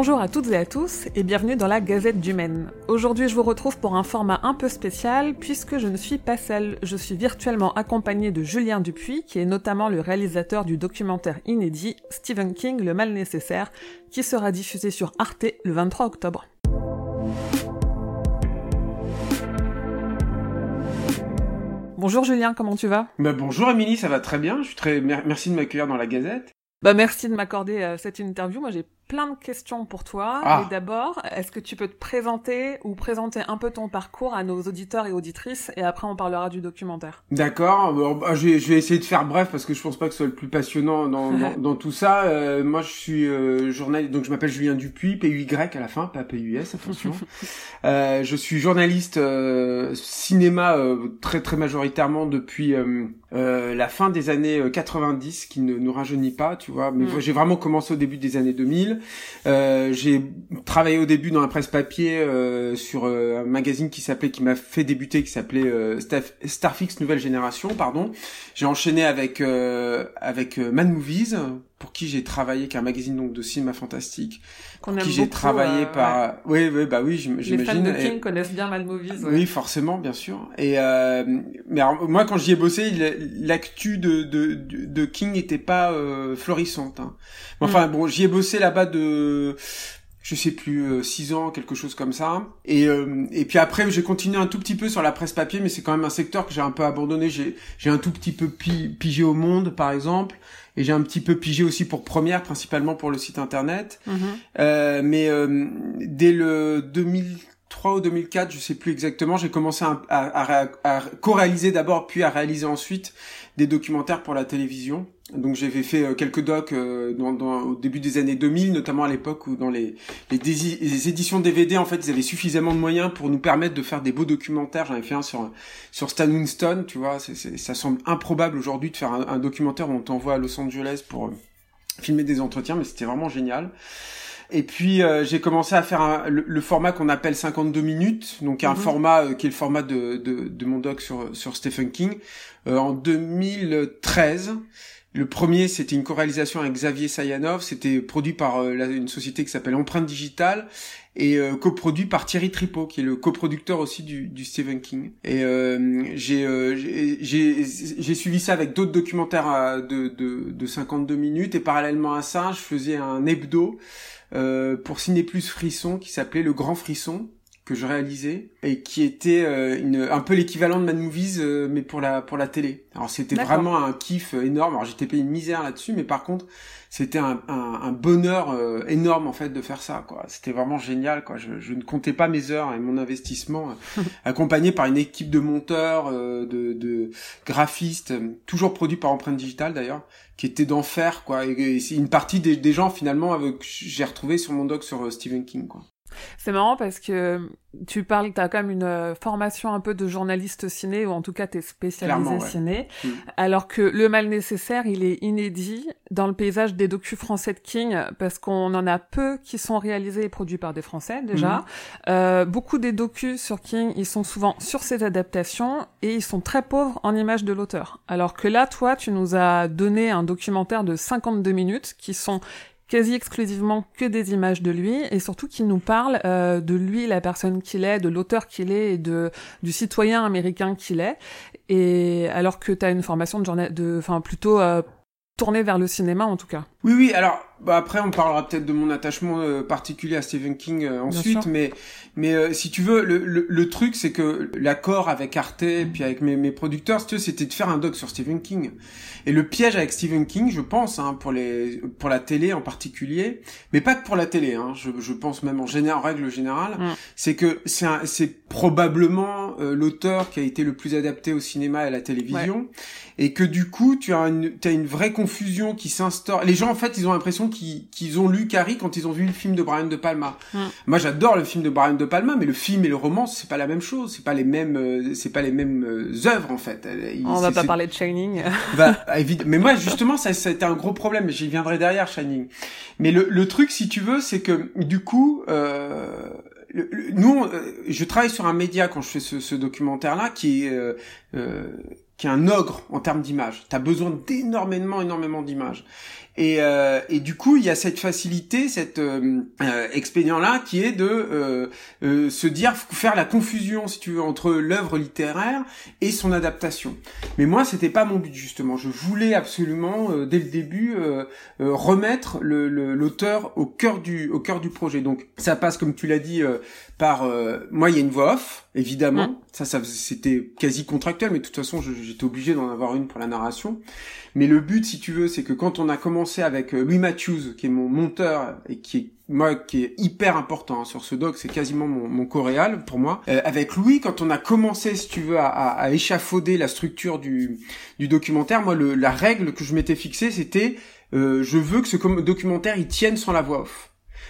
Bonjour à toutes et à tous et bienvenue dans la Gazette du Maine. Aujourd'hui je vous retrouve pour un format un peu spécial puisque je ne suis pas seule, je suis virtuellement accompagnée de Julien Dupuis qui est notamment le réalisateur du documentaire inédit Stephen King Le Mal Nécessaire qui sera diffusé sur Arte le 23 octobre. Bonjour Julien, comment tu vas? Bah Bonjour Émilie, ça va très bien. Je suis très merci de m'accueillir dans la Gazette. Bah merci de m'accorder euh, cette interview. Moi j'ai plein de questions pour toi. Ah. D'abord, est-ce que tu peux te présenter ou présenter un peu ton parcours à nos auditeurs et auditrices et après on parlera du documentaire? D'accord. Bah, je, vais, je, vais, essayer de faire bref parce que je pense pas que ce soit le plus passionnant dans, dans, tout ça. Euh, moi, je suis euh, journaliste, donc je m'appelle Julien Dupuis, P-U-Y à la fin, pas P-U-S, attention. euh, je suis journaliste euh, cinéma euh, très très majoritairement depuis la fin des années 90, qui ne nous rajeunit pas, tu vois. Mais mm. j'ai vraiment commencé au début des années 2000. Euh, j'ai travaillé au début dans la presse papier euh, sur euh, un magazine qui s'appelait, qui m'a fait débuter, qui s'appelait euh, Starfix Nouvelle Génération, pardon. J'ai enchaîné avec avec Mad Movies pour qui j'ai travaillé, qui est un magazine donc de cinéma fantastique, pour qui j'ai travaillé par, oui, oui, bah oui, j'imagine. Les fans de King connaissent bien Mad Movies. Oui, forcément, bien sûr. Et euh, mais moi, quand j'y ai bossé, l'actu de, de, de King n'était pas euh, florissante. Hein. Enfin, mm. bon, j'y ai bossé là-bas de je sais plus, 6 ans, quelque chose comme ça. Et, euh, et puis après, j'ai continué un tout petit peu sur la presse papier, mais c'est quand même un secteur que j'ai un peu abandonné. J'ai, j'ai un tout petit peu pigé au Monde, par exemple et j'ai un petit peu pigé aussi pour Première, principalement pour le site internet. Mhm. Euh, mais euh, dès le 2003 ou 2004, je sais plus exactement, j'ai commencé à, co-réaliser d'abord, puis à réaliser ensuite des documentaires pour la télévision. Donc j'avais fait euh, quelques docs euh, au début des années 2000, notamment à l'époque où dans les, éditions DVD, en fait, ils avaient suffisamment de moyens pour nous permettre de faire des beaux documentaires. J'en avais fait un sur sur Stan Winston, tu vois. ça semble improbable aujourd'hui de faire un, documentaire où on t'envoie à Los Angeles pour euh, filmer des entretiens, mais c'était vraiment génial. Et puis j'ai commencé à faire le, format qu'on appelle 52 minutes, donc un mhm. format qui est le format de, de, de, mon doc sur, sur Stephen King, en 2013. Le premier, c'était une co-réalisation avec Xavier Sayanov. C'était produit par euh, une société qui s'appelle Empreinte Digitale et euh, coproduit par Thierry Tripot, qui est le coproducteur aussi du, du Stephen King. Et euh, j'ai suivi ça avec d'autres documentaires de, de, de 52 minutes. Et parallèlement à ça, je faisais un hebdo pour Ciné Plus Frisson qui s'appelait Le Grand Frisson que je réalisais et qui était euh, une, un peu l'équivalent de Mad Movies euh, mais pour la pour la télé. Alors c'était vraiment un kiff euh, énorme. Alors j'étais payé une misère là-dessus, mais par contre c'était un, un, bonheur énorme en fait de faire ça. quoi. C'était vraiment génial. quoi. Je, je, ne comptais pas mes heures et mon investissement, accompagné par une équipe de monteurs, de, de graphistes, toujours produit par Empreinte Digitale d'ailleurs, qui était d'enfer quoi. Et, c'est une partie des, des gens finalement que j'ai retrouvé sur mon doc sur Stephen King quoi. C'est marrant parce que tu parles, tu as quand même une euh, formation un peu de journaliste ciné, ou en tout cas tu es spécialisé ciné, mm. alors que Le Mal Nécessaire, il est inédit dans le paysage des docus français de King, parce qu'on en a peu qui sont réalisés et produits par des Français déjà. Mm. Euh, beaucoup des docus sur King, ils sont souvent sur ses adaptations, et ils sont très pauvres en images de l'auteur. Alors que là, toi, tu nous as donné un documentaire de 52 minutes, qui sont quasi exclusivement que des images de lui et surtout qu'il nous parle euh, de lui, la personne qu'il est, de l'auteur qu'il est et de du citoyen américain qu'il est. Et alors que tu as une formation de journal, de, enfin plutôt euh, tournée vers le cinéma en tout cas. Oui, oui. Alors bah après, on parlera peut-être de mon attachement euh, particulier à Stephen King euh, ensuite, mais mais euh, si tu veux, le, le, le truc c'est que l'accord avec Arte et puis avec mes, mes producteurs, c'était de faire un doc sur Stephen King. Et le piège avec Stephen King, je pense, hein, pour les pour la télé en particulier, mais pas que pour la télé, hein, je, je pense même en général, en règle générale, mm. c'est que c'est c'est probablement l'auteur qui a été le plus adapté au cinéma et à la télévision, et que du coup, tu as une as une vraie confusion qui s'instaure. Les gens en fait, ils ont l'impression qu'ils ont lu Carrie quand ils ont vu le film de Brian De Palma. Mm. Moi, j'adore le film de Brian De Palma, mais le film et le roman, c'est pas la même chose. C'est pas les mêmes, euh, c'est pas les mêmes euh, œuvres en fait. On va pas parler de Shining. bah, mais moi, justement, ça, ça a été un gros problème. J'y viendrai derrière Shining. Mais le, le truc, si tu veux, c'est que du coup. Euh, nous, euh, je travaille sur un média quand je fais ce, ce documentaire-là qui est euh, qui est un ogre en termes d'images. T'as besoin d'énormément, énormément d'images. Et, euh, et du coup, il y a cette facilité, cet euh, euh, expédient-là, qui est de se dire faire la confusion, si tu veux, entre l'œuvre littéraire et son adaptation. Mais moi, c'était pas mon but justement. Je voulais absolument, dès le début, remettre l'auteur le, au cœur du au cœur du projet. Donc, ça passe, comme tu l'as dit, par moi, il y a une voix off, évidemment. Mmh. Ça, ça c'était quasi contractuel, mais de toute façon, j'étais obligé d'en avoir une pour la narration. Mais le but, si tu veux, c'est que quand on a commencé avec euh, Louis Matthews, qui est mon monteur et qui est moi qui est hyper important hein, sur ce doc, c'est quasiment mon, mon coréal pour moi. Euh, avec Louis, quand on a commencé, si tu veux, à, à, échafauder la structure du, du documentaire, moi, le, la règle que je m'étais fixée, c'était euh, je veux que ce documentaire il tienne sans la voix off.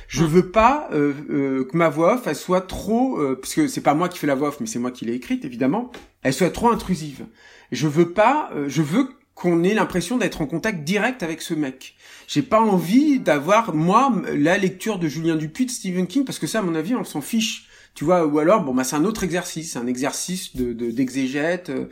Je veux pas euh, euh, que ma voix off elle soit trop, euh, parce que c'est pas moi qui fais la voix off, mais c'est moi qui l'ai écrite évidemment. Elle soit trop intrusive. Je veux pas, je veux qu'on ait l'impression d'être en contact direct avec ce mec. J'ai pas envie d'avoir moi la lecture de Julien Dupuis de Stephen King parce que ça à mon avis on s'en fiche. Tu vois ou alors bon bah c'est un autre exercice, un exercice de d'exégète euh,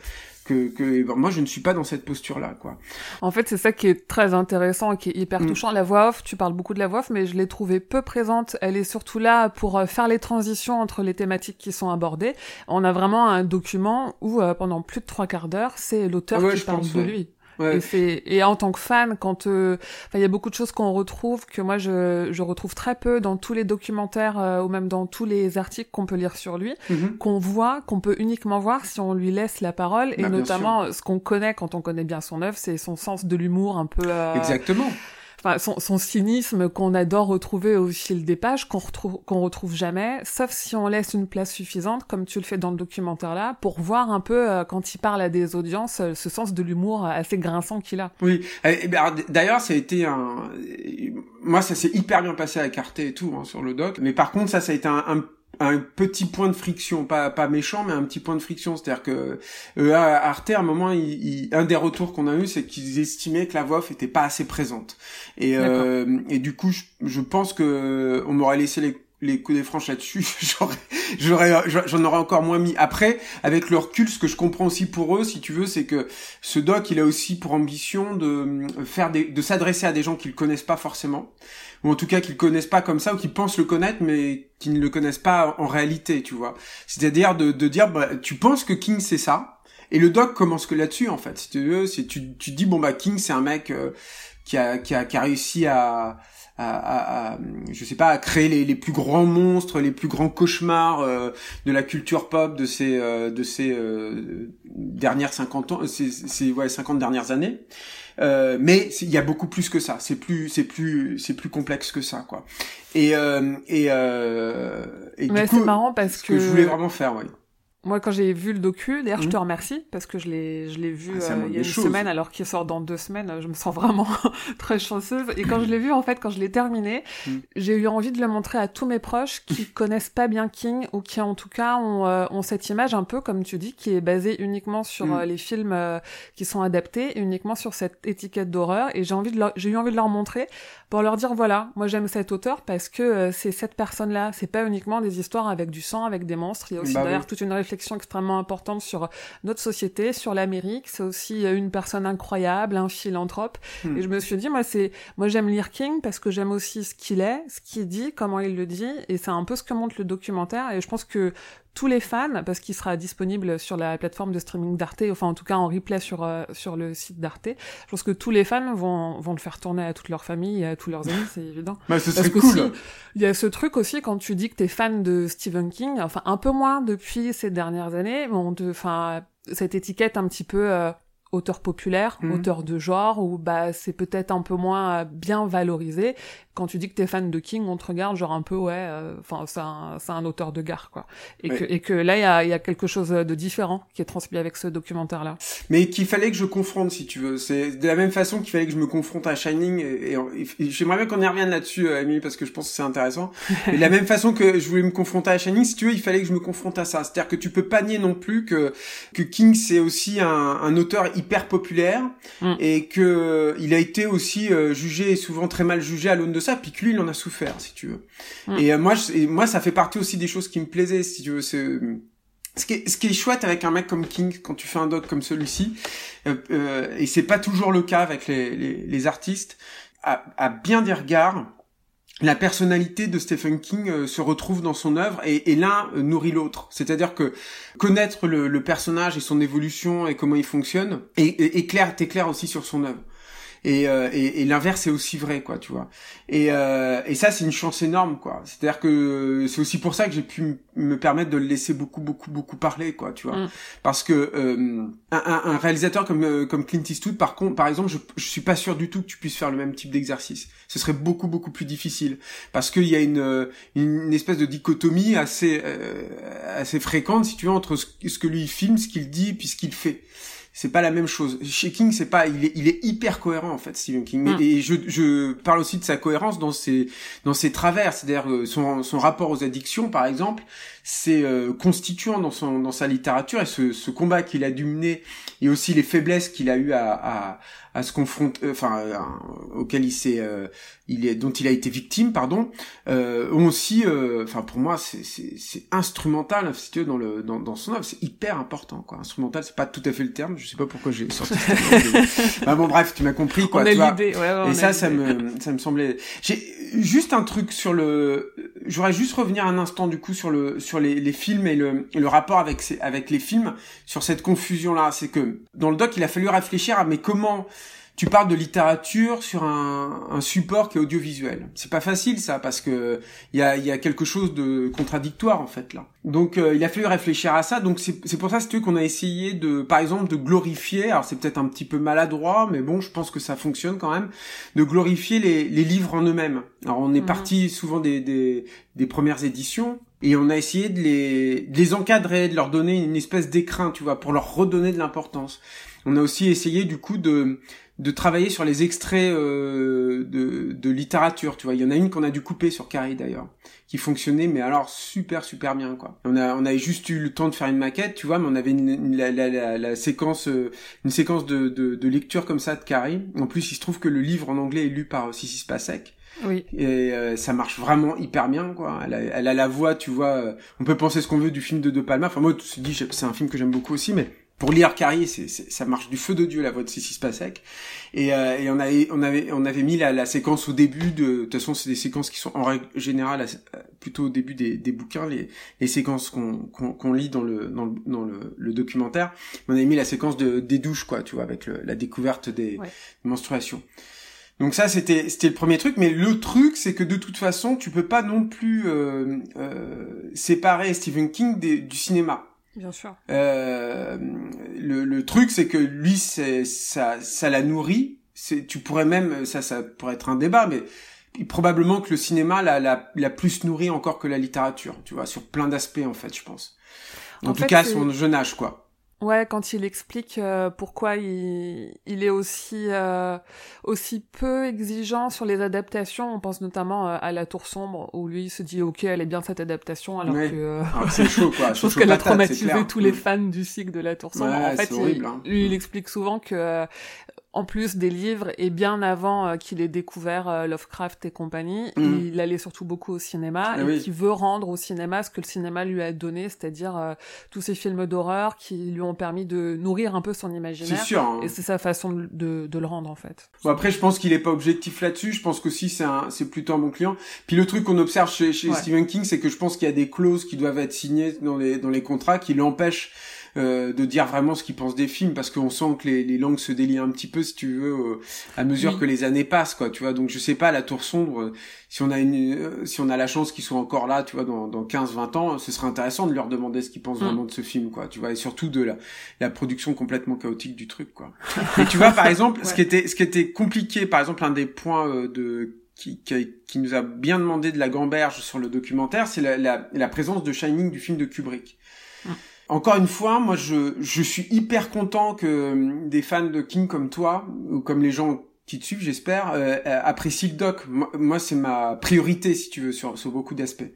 que, que moi je ne suis pas dans cette posture là quoi. En fait, c'est ça qui est très intéressant et qui est hyper mm. touchant. La voix off, tu parles beaucoup de la voix off, mais je l'ai trouvée peu présente. Elle est surtout là pour euh, faire les transitions entre les thématiques qui sont abordées. On a vraiment un document où euh, pendant plus de trois quarts d'heure, c'est l'auteur qui parle de lui. Et, c'est et en tant que fan, quand euh, il y a beaucoup de choses qu'on retrouve que moi je, je retrouve très peu dans tous les documentaires euh, ou même dans tous les articles qu'on peut lire sur lui, mhm. qu'on voit, qu'on peut uniquement voir si on lui laisse la parole et bah, notamment ce qu'on connaît quand on connaît bien son œuvre, c'est son sens de l'humour un peu. Euh, Exactement son, son, cynisme qu'on adore retrouver au fil des pages, qu'on retrouve, qu'on retrouve jamais, sauf si on laisse une place suffisante, comme tu le fais dans le documentaire là, pour voir un peu euh, quand il parle à des audiences, euh, ce sens de l'humour assez grinçant qu'il a. Oui, ben, d'ailleurs ça a été un, moi ça s'est hyper bien passé avec Arte et tout hein, sur le doc, mais par contre ça ça a été un, un un petit point de friction, pas pas méchant, mais un petit point de friction. C'est-à-dire que euh, Arte, à un moment, il, un des retours qu'on a eu, c'est qu'ils estimaient que la voix était pas assez présente. Et, euh, et du coup, je, je pense que on m'aurait laissé les les coups des franches là-dessus, j'aurais, j'en aurais encore moins mis. Après, avec le recul, ce que je comprends aussi pour eux, si tu veux, c'est que ce doc, il a aussi pour ambition de faire des, de s'adresser à des gens qui le connaissent pas forcément ou en tout cas qu'ils connaissent pas comme ça, ou qui pensent le connaître, mais qui ne le connaissent pas en réalité, tu vois. C'est-à-dire de, de dire, bah, tu penses que King c'est ça, et le doc commence que là-dessus, en fait. Si tu veux, c'est tu, tu dis, bon bah King c'est un mec euh, qui, a, qui, a, qui a réussi à, à, à, je sais pas, à créer les, les, plus grands monstres, les plus grands cauchemars euh, de la culture pop de ces euh, de ces dernières 50 ans, ces, ces ouais 50 dernières années. Euh, mais il y a beaucoup plus que ça. C'est plus, c'est plus, c'est plus complexe que ça, quoi. Et euh, et, euh, et coup, c'est marrant parce que, que je voulais vraiment faire, ouais. Moi, quand j'ai vu le docu, d'ailleurs, je te mhm. remercie parce que je l'ai, je l'ai vu ah, euh, il y a une semaine, alors qu'il sort dans deux semaines. Je me sens vraiment très chanceuse. Et quand je l'ai vu, en fait, quand je l'ai terminé, mhm. j'ai eu envie de le montrer à tous mes proches qui connaissent pas bien King ou qui, en tout cas, ont, euh, ont cette image un peu, comme tu dis, qui est basée uniquement sur mhm. euh, les films qui sont adaptés, uniquement sur cette étiquette d'horreur. Et j'ai envie de, j'ai eu envie de leur montrer pour leur dire voilà, moi j'aime cet auteur parce que c'est cette personne-là. C'est pas uniquement des histoires avec du sang, avec des monstres. Il y a aussi bah derrière toute une réflexion extrêmement importante sur notre société, sur l'Amérique. C'est aussi euh, une personne incroyable, un philanthrope. Hmm. Et je me suis dit, moi, c'est, moi, j'aime lire King parce que j'aime aussi ce qu'il est, ce qu'il dit, comment il le dit. Et c'est un peu ce que montre le documentaire. Et je pense que tous les fans, parce qu'il sera disponible sur la plateforme de streaming d'Arte, enfin en tout cas en replay sur euh, sur le site d'Arte. Je pense que tous les fans vont vont le faire tourner à toute leur famille et à tous leurs amis, c'est évident. bah, ce serait cool. Il y a ce truc aussi quand tu dis que t'es fan de Stephen King, enfin un peu moins depuis ces dernières années, bon, enfin cette étiquette un petit peu euh, auteur populaire, mhm. auteur de genre, où bah c'est peut-être un peu moins bien valorisé. Quand tu dis que t'es fan de King, on te regarde genre un peu ouais, euh, enfin c'est un c'est un auteur de gare quoi. Et que et que là il y a il y a quelque chose de différent qui est transmis avec ce documentaire là. Mais qu'il fallait que je confronte si tu veux. C'est de la même façon qu'il fallait que je me confronte à Shining et, j'aimerais bien qu'on y revienne là-dessus Amy parce que je pense que c'est intéressant. et de la même façon que je voulais me confronter à Shining, si tu veux, il fallait que je me confronte à ça. C'est-à-dire que tu peux pas nier non plus que que King c'est aussi un, un auteur hyper populaire mm. et que euh, il a été aussi euh, jugé et souvent très mal jugé à l'aune de ça puis que lui il en a souffert si tu veux mm. et euh, moi je, moi ça fait partie aussi des choses qui me plaisaient si tu veux c'est ce qui, est, ce qui est chouette avec un mec comme King quand tu fais un doc comme celui-ci et c'est pas toujours le cas avec les, les, les artistes à, bien des regards, la personnalité de Stephen King euh, se retrouve dans son œuvre et, l'un euh, nourrit l'autre. C'est-à-dire que connaître le, personnage et son évolution et comment il fonctionne éclaire, aussi sur son œuvre. Euh, et, et, l'inverse est aussi vrai quoi tu vois. Et, euh, et ça c'est une chance énorme quoi. C'est à dire que c'est aussi pour ça que j'ai pu me permettre de le laisser beaucoup beaucoup beaucoup parler quoi tu vois. Mm. parce que euh, un, un, réalisateur comme euh, comme Clint Eastwood par contre par exemple je, je suis pas sûr du tout que tu puisses faire le même type d'exercice. Ce serait beaucoup beaucoup plus difficile. Parce qu'il y a une une espèce de dichotomie assez assez fréquente si tu veux entre ce, ce que lui filme ce qu'il dit puis ce qu'il fait c'est pas la même chose. Chez King, c'est pas, il est, il est hyper cohérent en fait, Stephen King. Hmm. Et je, je parle aussi de sa cohérence dans ses, dans ses travers, c'est-à-dire euh, son, son rapport aux addictions, par exemple, c'est euh, constituant dans son, dans sa littérature et ce, ce combat qu'il a dû mener et aussi les faiblesses qu'il a eu à, à, à se confronter, euh, enfin, euh, auquel il s'est, euh, il est, dont il a été victime, pardon, euh, ont aussi, enfin, pour moi, c'est, c'est, c'est instrumental, si tu veux, dans le, dans, dans son œuvre, c'est hyper important, quoi. Instrumental, c'est pas tout à fait le terme, je sais pas pourquoi j'ai sorti. bah, bon, bref, tu m'as compris, quoi. On tu vois. Ouais, ouais, Et ça, ça me, ça me semblait. J'ai juste un truc sur le, j'aurais juste revenir un instant du coup sur le, sur les, les films et le, et le rapport avec, avec les films, sur cette confusion là, c'est que dans le doc, il a fallu réfléchir à mais comment tu parles de littérature sur un, un support qui est audiovisuel. C'est pas facile ça parce que il y a, y a quelque chose de contradictoire en fait là. Donc euh, il a fallu réfléchir à ça. Donc c'est pour ça c'est qu'on a essayé de, par exemple, de glorifier. Alors c'est peut-être un petit peu maladroit, mais bon, je pense que ça fonctionne quand même, de glorifier les, les livres en eux-mêmes. Alors on est mhm. parti souvent des, des, des premières éditions et on a essayé de les, de les encadrer, de leur donner une espèce d'écrin, tu vois, pour leur redonner de l'importance. On a aussi essayé du coup de de travailler sur les extraits euh, de, de littérature, tu vois. Il y en a une qu'on a dû couper sur Carrie d'ailleurs, qui fonctionnait mais alors super super bien quoi. On a on avait juste eu le temps de faire une maquette, tu vois, mais on avait une, la, la, la, séquence euh, une séquence de, de, de, lecture comme ça de Carrie. En plus, il se trouve que le livre en anglais est lu par Sissi Spacek. Oui. Et euh, ça marche vraiment hyper bien, quoi. Elle a, elle a la voix, tu vois. on peut penser ce qu'on veut du film de De Palma. Enfin, moi, je dis, c'est un film que j'aime beaucoup aussi, mais pour lire Carrier, c'est, ça marche du feu de Dieu la voix de Sissi Spacek. Et, euh, et on avait on avait on avait mis la, la séquence au début de de toute façon c'est des séquences qui sont en règle générale euh, plutôt au début des, des bouquins les, les séquences qu'on qu'on, lit dans le dans le, dans le, le documentaire. On avait mis la séquence de des douches quoi, tu vois, avec le, la découverte des menstruations. Donc ça c'était c'était le premier truc, mais le truc c'est que de toute façon tu peux pas non plus euh, euh, séparer Stephen King des, du cinéma. Bien sûr. Euh, le, le, truc, c'est que lui, c'est ça, ça la nourrit. C'est, tu pourrais même, ça, ça pourrait être un débat, mais probablement que le cinéma l'a, la, la plus nourri encore que la littérature. Tu vois, sur plein d'aspects en fait, je pense. En, tout cas, son jeune âge, quoi. Ouais, quand il explique euh, pourquoi il, il est aussi euh, aussi peu exigeant sur les adaptations, on pense notamment euh, à La Tour sombre où lui se dit ok elle est bien cette adaptation alors que ah, c'est chaud quoi. je pense qu'elle a traumatisé tous les mm. fans du cycle de La Tour sombre. en fait, hein. lui il mm. explique souvent que en plus des livres et bien avant euh, qu'il ait découvert euh, Lovecraft et compagnie, mm. il allait surtout beaucoup au cinéma ah et qui veut rendre au cinéma ce que le cinéma lui a donné, c'est-à-dire euh, tous ces films d'horreur qui lui ont permis de nourrir un peu son imaginaire. Sûr, hein. Et c'est sa façon de, de, le rendre en fait. Bon, après, je pense qu'il est pas objectif là-dessus. Je pense qu'aussi c'est c'est plutôt un bon client. Puis le truc qu'on observe chez, chez Stephen King, c'est que je pense qu'il y a des clauses qui doivent être signées dans les dans les contrats qui l'empêchent euh, de dire vraiment ce qu'ils pensent des films parce qu'on sent que les, les, langues se délient un petit peu si tu veux euh, à mesure que les années passent quoi tu vois donc je sais pas la tour sombre si on a une euh, si on a la chance qu'ils soient encore là tu vois dans, dans 15 20 ans ce serait intéressant de leur demander ce qu'ils pensent mm. vraiment de ce film quoi tu vois et surtout de la, la production complètement chaotique du truc quoi et tu vois par exemple ce qui était ce qui était compliqué par exemple un des points de qui, qui, qui, nous a bien demandé de la gamberge sur le documentaire, c'est la, la, la, présence de Shining du film de Kubrick. Mm. Encore une fois, moi je, je suis hyper content que euh, des fans de King comme toi, ou comme les gens qui te suivent, j'espère, euh, euh, apprécient le doc. Moi, c'est ma priorité, si tu veux, sur, sur beaucoup d'aspects.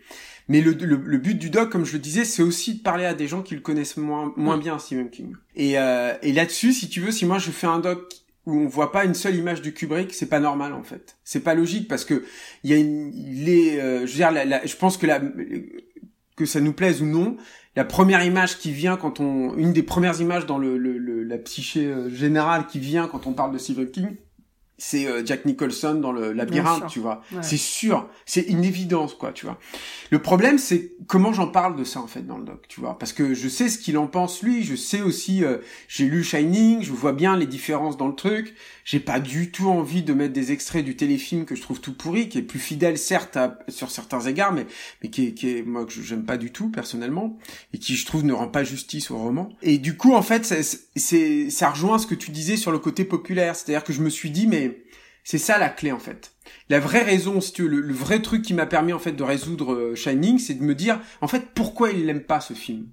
Mais le, le, but du doc, comme je le disais, c'est aussi de parler à des gens qui le connaissent moins, moins bien, Stephen King. Et, euh, et là-dessus, si tu veux, si moi je fais un doc où on voit pas une seule image du Kubrick, c'est pas normal en fait. C'est pas logique parce que il y a une, il est, je veux dire, la, je pense que la, que ça nous plaise ou non, la première image qui vient quand on, une des premières images dans le, le, la psyché euh, générale qui vient quand on parle de Stephen King, c'est euh, Jack Nicholson dans le labyrinthe, tu vois. C'est sûr, c'est une évidence, quoi, tu vois. Le problème, c'est comment j'en parle de ça en fait dans le doc, tu vois, parce que je sais ce qu'il en pense lui, je sais aussi, euh, j'ai lu Shining, je vois bien les différences dans le truc. J'ai pas du tout envie de mettre des extraits du téléfilm que je trouve tout pourri, qui est plus fidèle certes sur certains égards, mais mais qui est, qui est moi que j'aime pas du tout personnellement et qui je trouve ne rend pas justice au roman. Et du coup, en fait, c'est ça rejoint ce que tu disais sur le côté populaire, c'est-à-dire que je me suis dit mais c'est ça la clé en fait. La vraie raison, si tu veux, le, vrai truc qui m'a permis en fait de résoudre euh, Shining, c'est de me dire en fait pourquoi il n'aime pas ce film?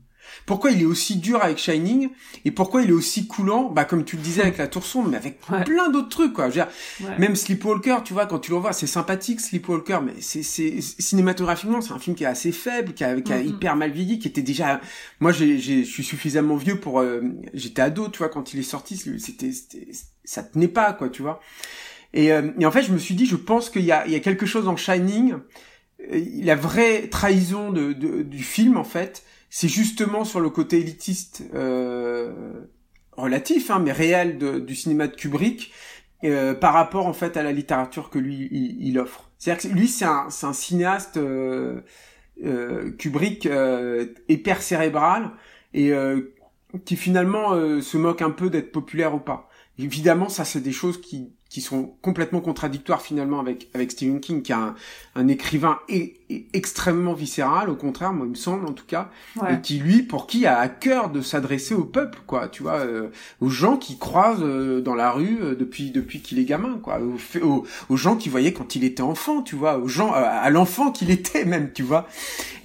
Pourquoi il est aussi dur avec Shining et pourquoi il est aussi coulant, bah comme tu le disais avec la Tour sombre, mais avec plein d'autres trucs quoi. Je veux dire, Même Sleepwalker, tu vois, quand tu le vois, c'est sympathique Sleepwalker, mais c'est cinématographiquement c'est un film qui est assez faible, qui a, qui a hyper mal vieilli, qui était déjà. Moi, j'ai je suis suffisamment vieux pour. Euh, j'étais ado, tu vois, quand il est sorti, c'était ça tenait pas quoi, tu vois. Et, euh, et, en fait, je me suis dit, je pense qu'il y y a quelque chose en Shining, euh, la vraie trahison de, de, du film, en fait, c'est justement sur le côté élitiste euh, relatif, hein, mais réel de, du cinéma de Kubrick, euh, par rapport en fait à la littérature que lui il, il offre. C'est-à-dire que lui, c'est un, un cinéaste euh, Kubrick hyper cérébral et qui finalement se moque un peu d'être populaire ou pas. Évidemment, ça c'est des choses qui qui sont complètement contradictoires finalement avec avec Stephen King qui a un, un écrivain extrêmement viscéral au contraire moi il me semble en tout cas et qui lui pour qui a à cœur de s'adresser au peuple quoi tu vois euh, aux gens qui croisent euh, dans la rue euh, depuis depuis qu'il est gamin quoi aux, aux, gens qui voyaient quand il était enfant tu vois aux gens à l'enfant qu'il était même tu vois.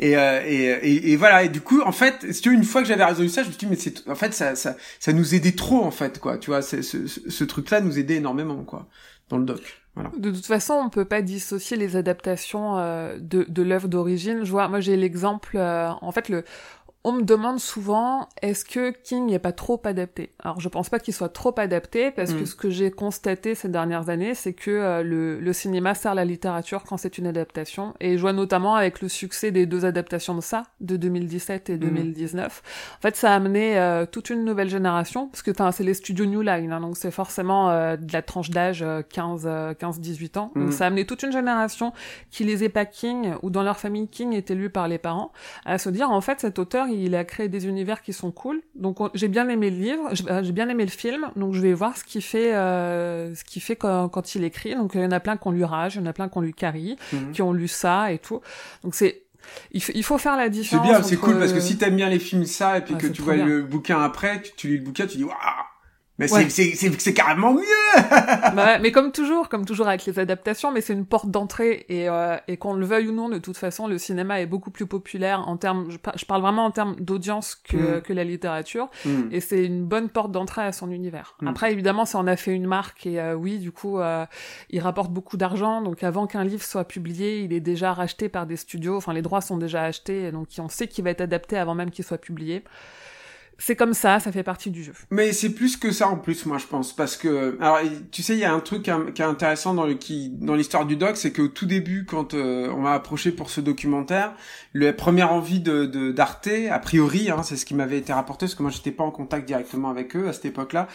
Et, et, et, voilà et du coup en fait si tu veux, une fois que j'avais résolu ça je me suis dit mais c'est en fait ça ça ça nous aidait trop en fait quoi tu vois ce, ce, ce truc là nous aidait énormément quoi dans le doc. De toute façon, on peut pas dissocier les adaptations euh, de, de l'œuvre d'origine. Je vois, moi j'ai l'exemple, euh, en fait le, on me demande souvent est-ce que King n'est pas trop adapté? Alors je pense pas qu'il soit trop adapté parce que mm. ce que j'ai constaté ces dernières années, c'est que euh, le, le, cinéma sert la littérature quand c'est une adaptation et je vois notamment avec le succès des deux adaptations de ça de 2017 et 2019. Mm. En fait, ça a amené euh, toute une nouvelle génération parce que c'est les studios New Line hein, donc c'est forcément euh, de la tranche d'âge 15 15 18 ans. Donc mm. ça a amené toute une génération qui lisait pas King ou dans leur famille King était lu par les parents à se dire en fait cet auteur il a créé des univers qui sont cool. Donc j'ai bien aimé le livre, euh, j'ai bien aimé le film, donc je vais voir ce qu'il fait, euh, ce qu'il fait quand, quand, il écrit. Donc il y en a plein qu'on lui rage, il y en a plein qu'on lui carie, mhm. qui ont lu ça et tout. Donc c'est il, faut faire la différence. C'est bien, c'est cool parce que si t'aimes bien les films ça et puis que tu vois le bouquin après, tu, tu lis le bouquin, tu dis waouh mais c'est carrément mieux bah, Mais comme toujours, comme toujours avec les adaptations, mais c'est une porte d'entrée et, euh, et qu'on le veuille ou non, de toute façon, le cinéma est beaucoup plus populaire en termes, je, parle vraiment en termes d'audience que, mm. que la littérature, mm. et c'est une bonne porte d'entrée à son univers. Mm. Après, évidemment, ça en a fait une marque et euh, oui, du coup, euh, il rapporte beaucoup d'argent, donc avant qu'un livre soit publié, il est déjà racheté par des studios, enfin les droits sont déjà achetés, donc on sait qu'il va être adapté avant même qu'il soit publié c'est comme ça, ça fait partie du jeu. Mais c'est plus que ça en plus, moi je pense, parce que alors tu sais, il y a un truc qui est intéressant dans le qui dans l'histoire du doc, c'est qu'au tout début, quand euh, on m'a approché pour ce documentaire, la première envie de d'Arte, a priori, hein, c'est ce qui m'avait été rapporté, parce que moi j'étais pas en contact directement avec eux à cette époque-là,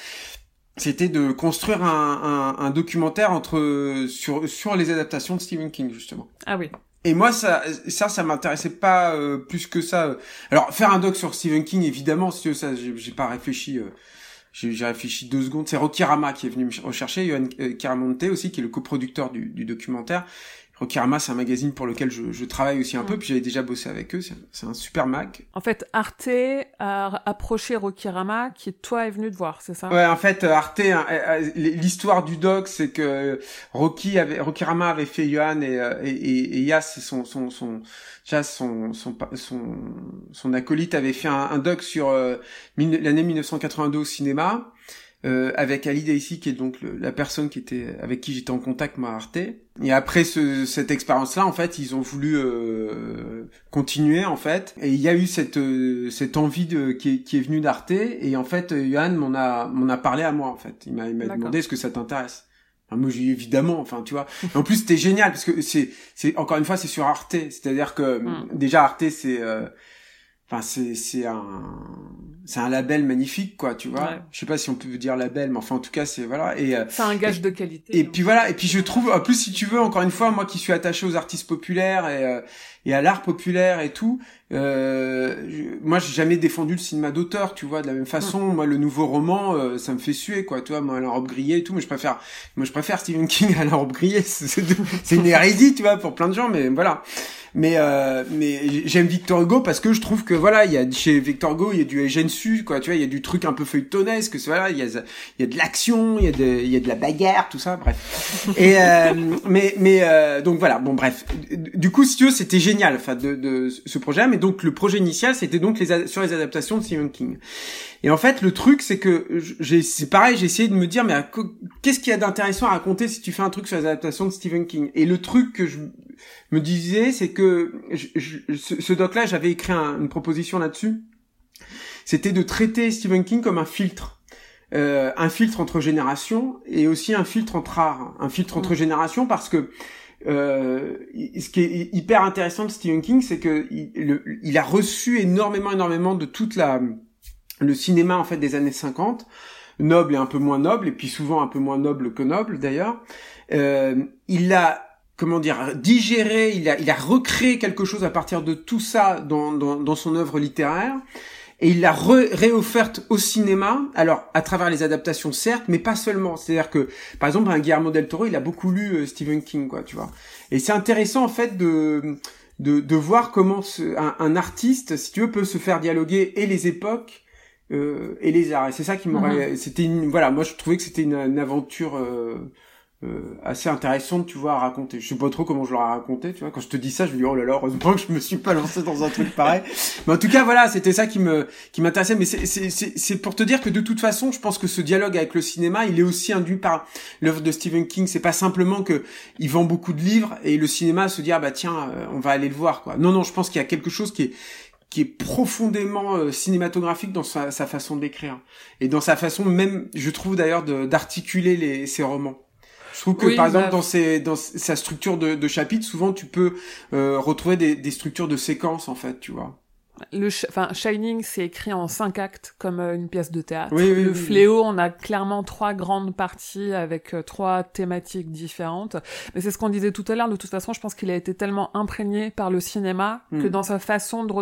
c'était de construire un, un, un, documentaire entre sur sur les adaptations de Stephen King justement. Ah oui. Et moi, ça, ça, ça m'intéressait pas euh, plus que ça. Alors, faire un doc sur Stephen King, évidemment, si ça, j'ai pas réfléchi. Euh, j'ai réfléchi deux secondes. C'est Rocky Rama qui est venu me rechercher, Yohan euh, Karamonte aussi, qui est le coproducteur du, du documentaire. Rokirama, c'est un magazine pour lequel je, je travaille aussi un peu, mm. puis j'avais déjà bossé avec eux, c'est un super mag. En fait, Arte a approché Rokirama, qui toi est venu te voir, c'est ça? Ouais, en fait, Arte, hein, euh, euh, l'histoire du doc, c'est que Rocky avait, Rokirama avait fait Johan et, euh, et, et, Yas, son, son, son, son, son, son, son, acolyte avait fait un, un doc sur l'année 1982 au cinéma. Euh, avec Ali Daisy qui est donc la personne qui était avec qui j'étais en contact moi Arte et après ce, cette expérience là en fait ils ont voulu euh, continuer en fait. Et il y a eu cette euh, cette envie de qui est, qui est venue d'Arte. Et en fait Johan m'en a m'en a parlé à moi en fait. Il m'a il m'a demandé est-ce que ça t'intéresse. Enfin, moi j'ai évidemment enfin tu vois. En plus c'était génial parce que c'est c'est encore une fois c'est sur Arte. C'est-à-dire que mm. déjà Arte c'est Enfin, c'est c'est un c'est un label magnifique quoi, tu vois. Je sais pas si on peut dire label, mais enfin en tout cas c'est voilà et euh, c'est un gage de qualité. Et puis voilà et puis je trouve en plus si tu veux encore une fois moi qui suis attaché aux artistes populaires et euh, et à l'art populaire et tout, euh, moi j'ai jamais défendu le cinéma d'auteur, tu vois. De la même façon, moi le nouveau roman, euh, ça me fait suer quoi, tu vois. Moi la robe grillée et tout, mais je préfère moi je préfère Stephen King à la robe grillée. C'est une hérésie, tu vois, pour plein de gens, mais voilà. Mais euh, mais j'aime Victor Hugo parce que je trouve que voilà, il y a chez Victor Hugo, il y a du Su, quoi, tu vois, il y a du truc un peu feuilletonesque, voilà, il y a il y a de l'action, il y a de il y a de la bagarre, tout ça, bref. Et euh, mais mais euh, donc voilà, bon bref. Du coup, si tu veux, c'était génial, enfin de, de ce projet, mais donc le projet initial, c'était donc les sur les adaptations de Stephen King. Et en fait, le truc, c'est que j'ai, c'est pareil, j'ai essayé de me dire, mais qu'est-ce qu'il y a d'intéressant à raconter si tu fais un truc sur les adaptations de Stephen King? Et le truc que je me disais, c'est que ce, doc-là, j'avais écrit une proposition là-dessus. C'était de traiter Stephen King comme un filtre. Euh, un filtre entre générations et aussi un filtre entre art. Un filtre entre mm. générations parce que euh, ce qui est hyper intéressant de Stephen King, c'est que il, il, a reçu énormément, énormément de toute la le cinéma en fait des années 50, noble et un peu moins noble, et puis souvent un peu moins noble que noble d'ailleurs. Euh, il a comment dire digéré, il a il a recréé quelque chose à partir de tout ça dans dans, dans son œuvre littéraire. Et il l'a réofferte au cinéma, alors à travers les adaptations certes, mais pas seulement. C'est-à-dire que, par exemple, un Guillermo del Toro, il a beaucoup lu euh, Stephen King, quoi, tu vois. Et c'est intéressant en fait de de, de voir comment un, un, artiste, si tu veux, peut se faire dialoguer et les époques euh, et les arts. Et c'est ça qui m'aurait. Mhm. C'était une. Voilà, moi je trouvais que c'était une, une, aventure euh, euh, assez intéressante, tu vois, à raconter. Je sais pas trop comment je l'aurais raconté, tu vois. Quand je te dis ça, je me dis oh là là, heureusement que je me suis pas lancé dans un truc pareil. mais en tout cas, voilà, c'était ça qui me qui m'intéressait. Mais c'est c'est c'est pour te dire que de toute façon, je pense que ce dialogue avec le cinéma, il est aussi induit par l'œuvre de Stephen King. C'est pas simplement que il vend beaucoup de livres et le cinéma se dit ah bah tiens, euh, on va aller le voir quoi. Non non, je pense qu'il y a quelque chose qui est qui est profondément euh, cinématographique dans sa, sa façon d'écrire et dans sa façon même, je trouve d'ailleurs, d'articuler les ses romans. Je trouve que par exemple bah, dans, ses, dans sa structure de, de chapitres, souvent tu peux euh, retrouver des, des structures de séquences en fait, tu vois le enfin Shining c'est écrit en cinq actes comme euh, une pièce de théâtre. le Fléau on a clairement trois grandes parties avec euh, trois thématiques différentes. Mais c'est ce qu'on disait tout à l'heure. De toute façon, je pense qu'il a été tellement imprégné par le cinéma que hmm. dans sa façon de,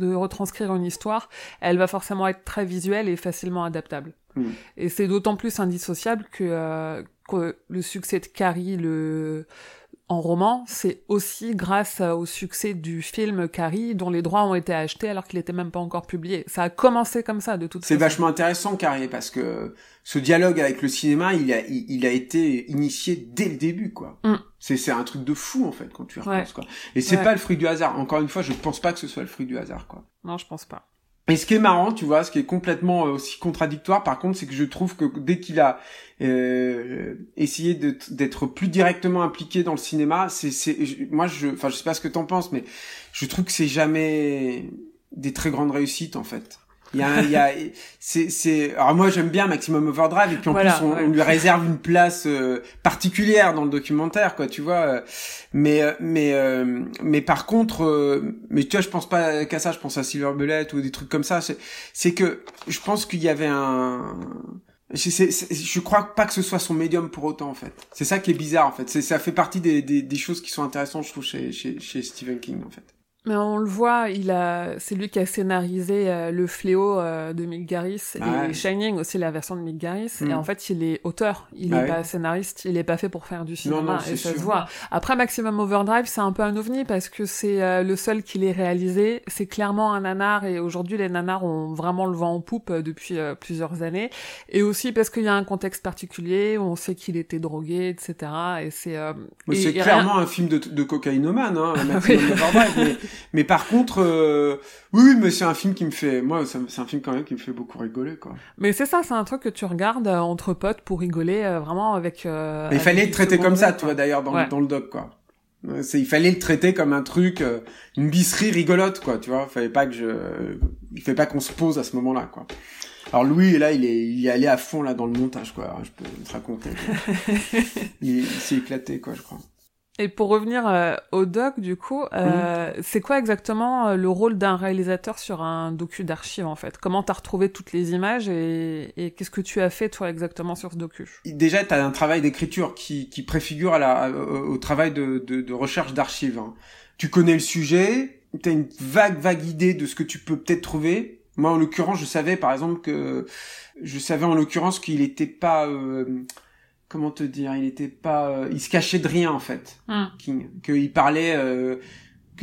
de, retranscrire une histoire, elle va forcément être très visuelle et facilement adaptable. Hmm. Et c'est d'autant plus indissociable que, euh, que le succès de Carrie, le en roman, c'est aussi grâce au succès du film Carrie, dont les droits ont été achetés alors qu'il n'était même pas encore publié. Ça a commencé comme ça, de toute façon. C'est vachement intéressant, Carrie, parce que ce dialogue avec le cinéma, il a, il, a été initié dès le début, quoi. Mm. C'est, un truc de fou, en fait, quand tu repenses, quoi. Et c'est pas le fruit du hasard. Encore une fois, je pense pas que ce soit le fruit du hasard, quoi. Non, je pense pas. Et ce qui est marrant, tu vois, ce qui est complètement euh, aussi contradictoire, par contre, c'est que je trouve que dès qu'il a euh, essayé d'être plus directement impliqué dans le cinéma, c'est, c'est, moi, je, enfin, je sais pas ce que t'en penses, mais je trouve que c'est jamais des très grandes réussites en fait. Il y a, il y a, c'est, c'est, alors moi j'aime bien Maximum Overdrive et puis en plus on, lui réserve une place euh, particulière dans le documentaire, quoi, tu vois. Euh, mais, euh, mais, mais par contre, mais tu vois, je pense pas qu'à ça, je pense à Silver Bullet ou des trucs comme ça. C'est, c'est que je pense qu'il y avait un, je, je crois pas que ce soit son médium pour autant en fait. C'est ça qui est bizarre en fait. C'est, ça fait partie des, des, des choses qui sont intéressantes, je trouve, chez, chez, chez Stephen King en fait. Mais on le voit, il a, c'est lui qui a scénarisé euh, Le Fléau euh, de Mick Garris ah et Shining aussi la version de Mick Garris. Et hmm. en fait, il est auteur, il ah est pas scénariste, il est pas fait pour faire du cinéma et ça se voit. Après Maximum Overdrive, c'est un peu un ovni parce que c'est euh, le seul qui l'ait réalisé. C'est clairement un nanar et aujourd'hui les nanars ont vraiment le vent en poupe depuis plusieurs années. Et aussi parce qu'il y a un contexte particulier où on sait qu'il était drogué, etc. Et c'est. c'est clairement un film de, de cocaïnomane, hein, Maximum Overdrive. Mais par contre, euh, oui, mais c'est un film qui me fait, moi, c'est un film quand même qui me fait beaucoup rigoler, quoi. Mais c'est ça, c'est un truc que tu regardes euh, entre potes pour rigoler euh, vraiment avec. il fallait le traiter comme ça, tu vois, d'ailleurs, dans, dans le doc, quoi. Il fallait le traiter comme un truc, une bisserie rigolote, quoi, tu vois. Il fallait pas que je, il fallait pas qu'on se pose à ce moment-là, quoi. Alors Louis, là, il est, il est allé à fond là dans le montage, quoi. Je peux te raconter. il, il s'est éclaté, quoi, je crois. Et pour revenir euh, au doc, du coup, euh, c'est quoi exactement euh, le rôle d'un réalisateur sur un docu d'archives en fait? Comment t'as retrouvé toutes les images et, et qu'est-ce que tu as fait toi exactement sur ce docu? Déjà, t'as un travail d'écriture qui, qui préfigure à la, au, travail de, de, de recherche d'archives. Hein. Tu connais le sujet, t'as une vague vague idée de ce que tu peux peut-être trouver. Moi, en l'occurrence, je savais par exemple que je savais en l'occurrence qu'il n'était pas comment te dire, il était pas, euh, il se cachait de rien en fait, hum. King, qu'il parlait euh,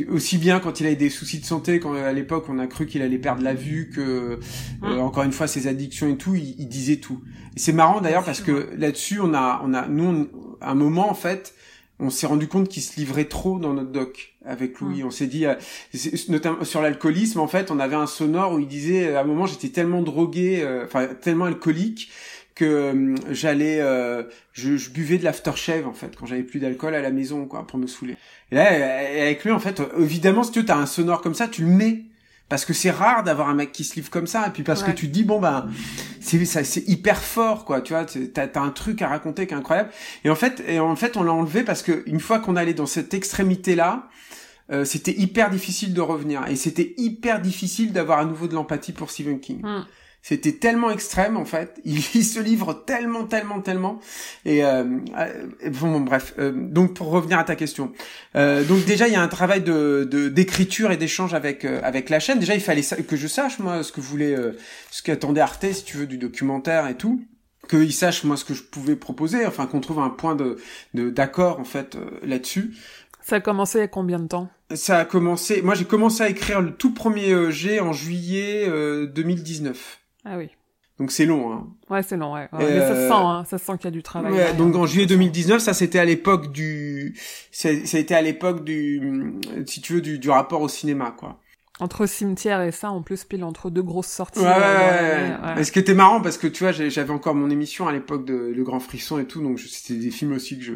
aussi bien quand il avait des soucis de santé, quand à l'époque on a cru qu'il allait perdre la vue, que euh, hum. encore une fois ses addictions et tout, il, disait tout. Et c'est marrant d'ailleurs parce que là-dessus on a, on a, nous, à un moment en fait, on s'est rendu compte qu'il se livrait trop dans notre doc avec Louis. Hum. On s'est dit, notamment sur l'alcoolisme, en fait, on avait un sonore où il disait, à un moment, j'étais tellement drogué, enfin tellement alcoolique que euh, j'allais euh, je, je, buvais de l'aftershave en fait quand j'avais plus d'alcool à la maison quoi pour me saouler. Et là avec lui en fait évidemment si tu as un sonore comme ça tu le mets. Parce que c'est rare d'avoir un mec qui se livre comme ça et puis parce que tu te dis bon ben c'est ça c'est hyper fort quoi tu vois t'as as un truc à raconter qui est incroyable. Et en fait et en fait on l'a enlevé parce que une fois qu'on allait dans cette extrémité là euh, c'était hyper difficile de revenir. Et c'était hyper difficile d'avoir à nouveau de l'empathie pour Stephen King. Hum. C'était tellement extrême en fait. Il, se livre tellement, tellement, tellement. Et euh, euh bon, bref. Euh, donc pour revenir à ta question, euh, donc déjà il y a un travail de d'écriture et d'échange avec euh, avec la chaîne. Déjà il fallait que je sache moi ce que voulait, ce qu'attendait Arte si tu veux du documentaire et tout qu'il sache moi ce que je pouvais proposer, enfin qu'on trouve un point de d'accord en fait là-dessus. Ça a commencé il y a combien de temps? Ça a commencé. Moi, j'ai commencé à écrire le tout premier G en juillet 2019. Ah oui. Donc c'est long. Hein. Ouais, c'est long. Ouais. Mais ça se sent, hein. ça se sent qu'il y a du travail. Ouais, donc en juillet 2019, ça c'était à l'époque du, ça, ça a été à l'époque du, si tu veux, du, du rapport au cinéma, quoi. Entre cimetière et ça, en plus, pile entre deux grosses sorties. Ouais, ouais, ouais. Ce qui était marrant, parce que tu vois, j'avais encore mon émission à l'époque de Le Grand Frisson et tout, donc c'était des films aussi que je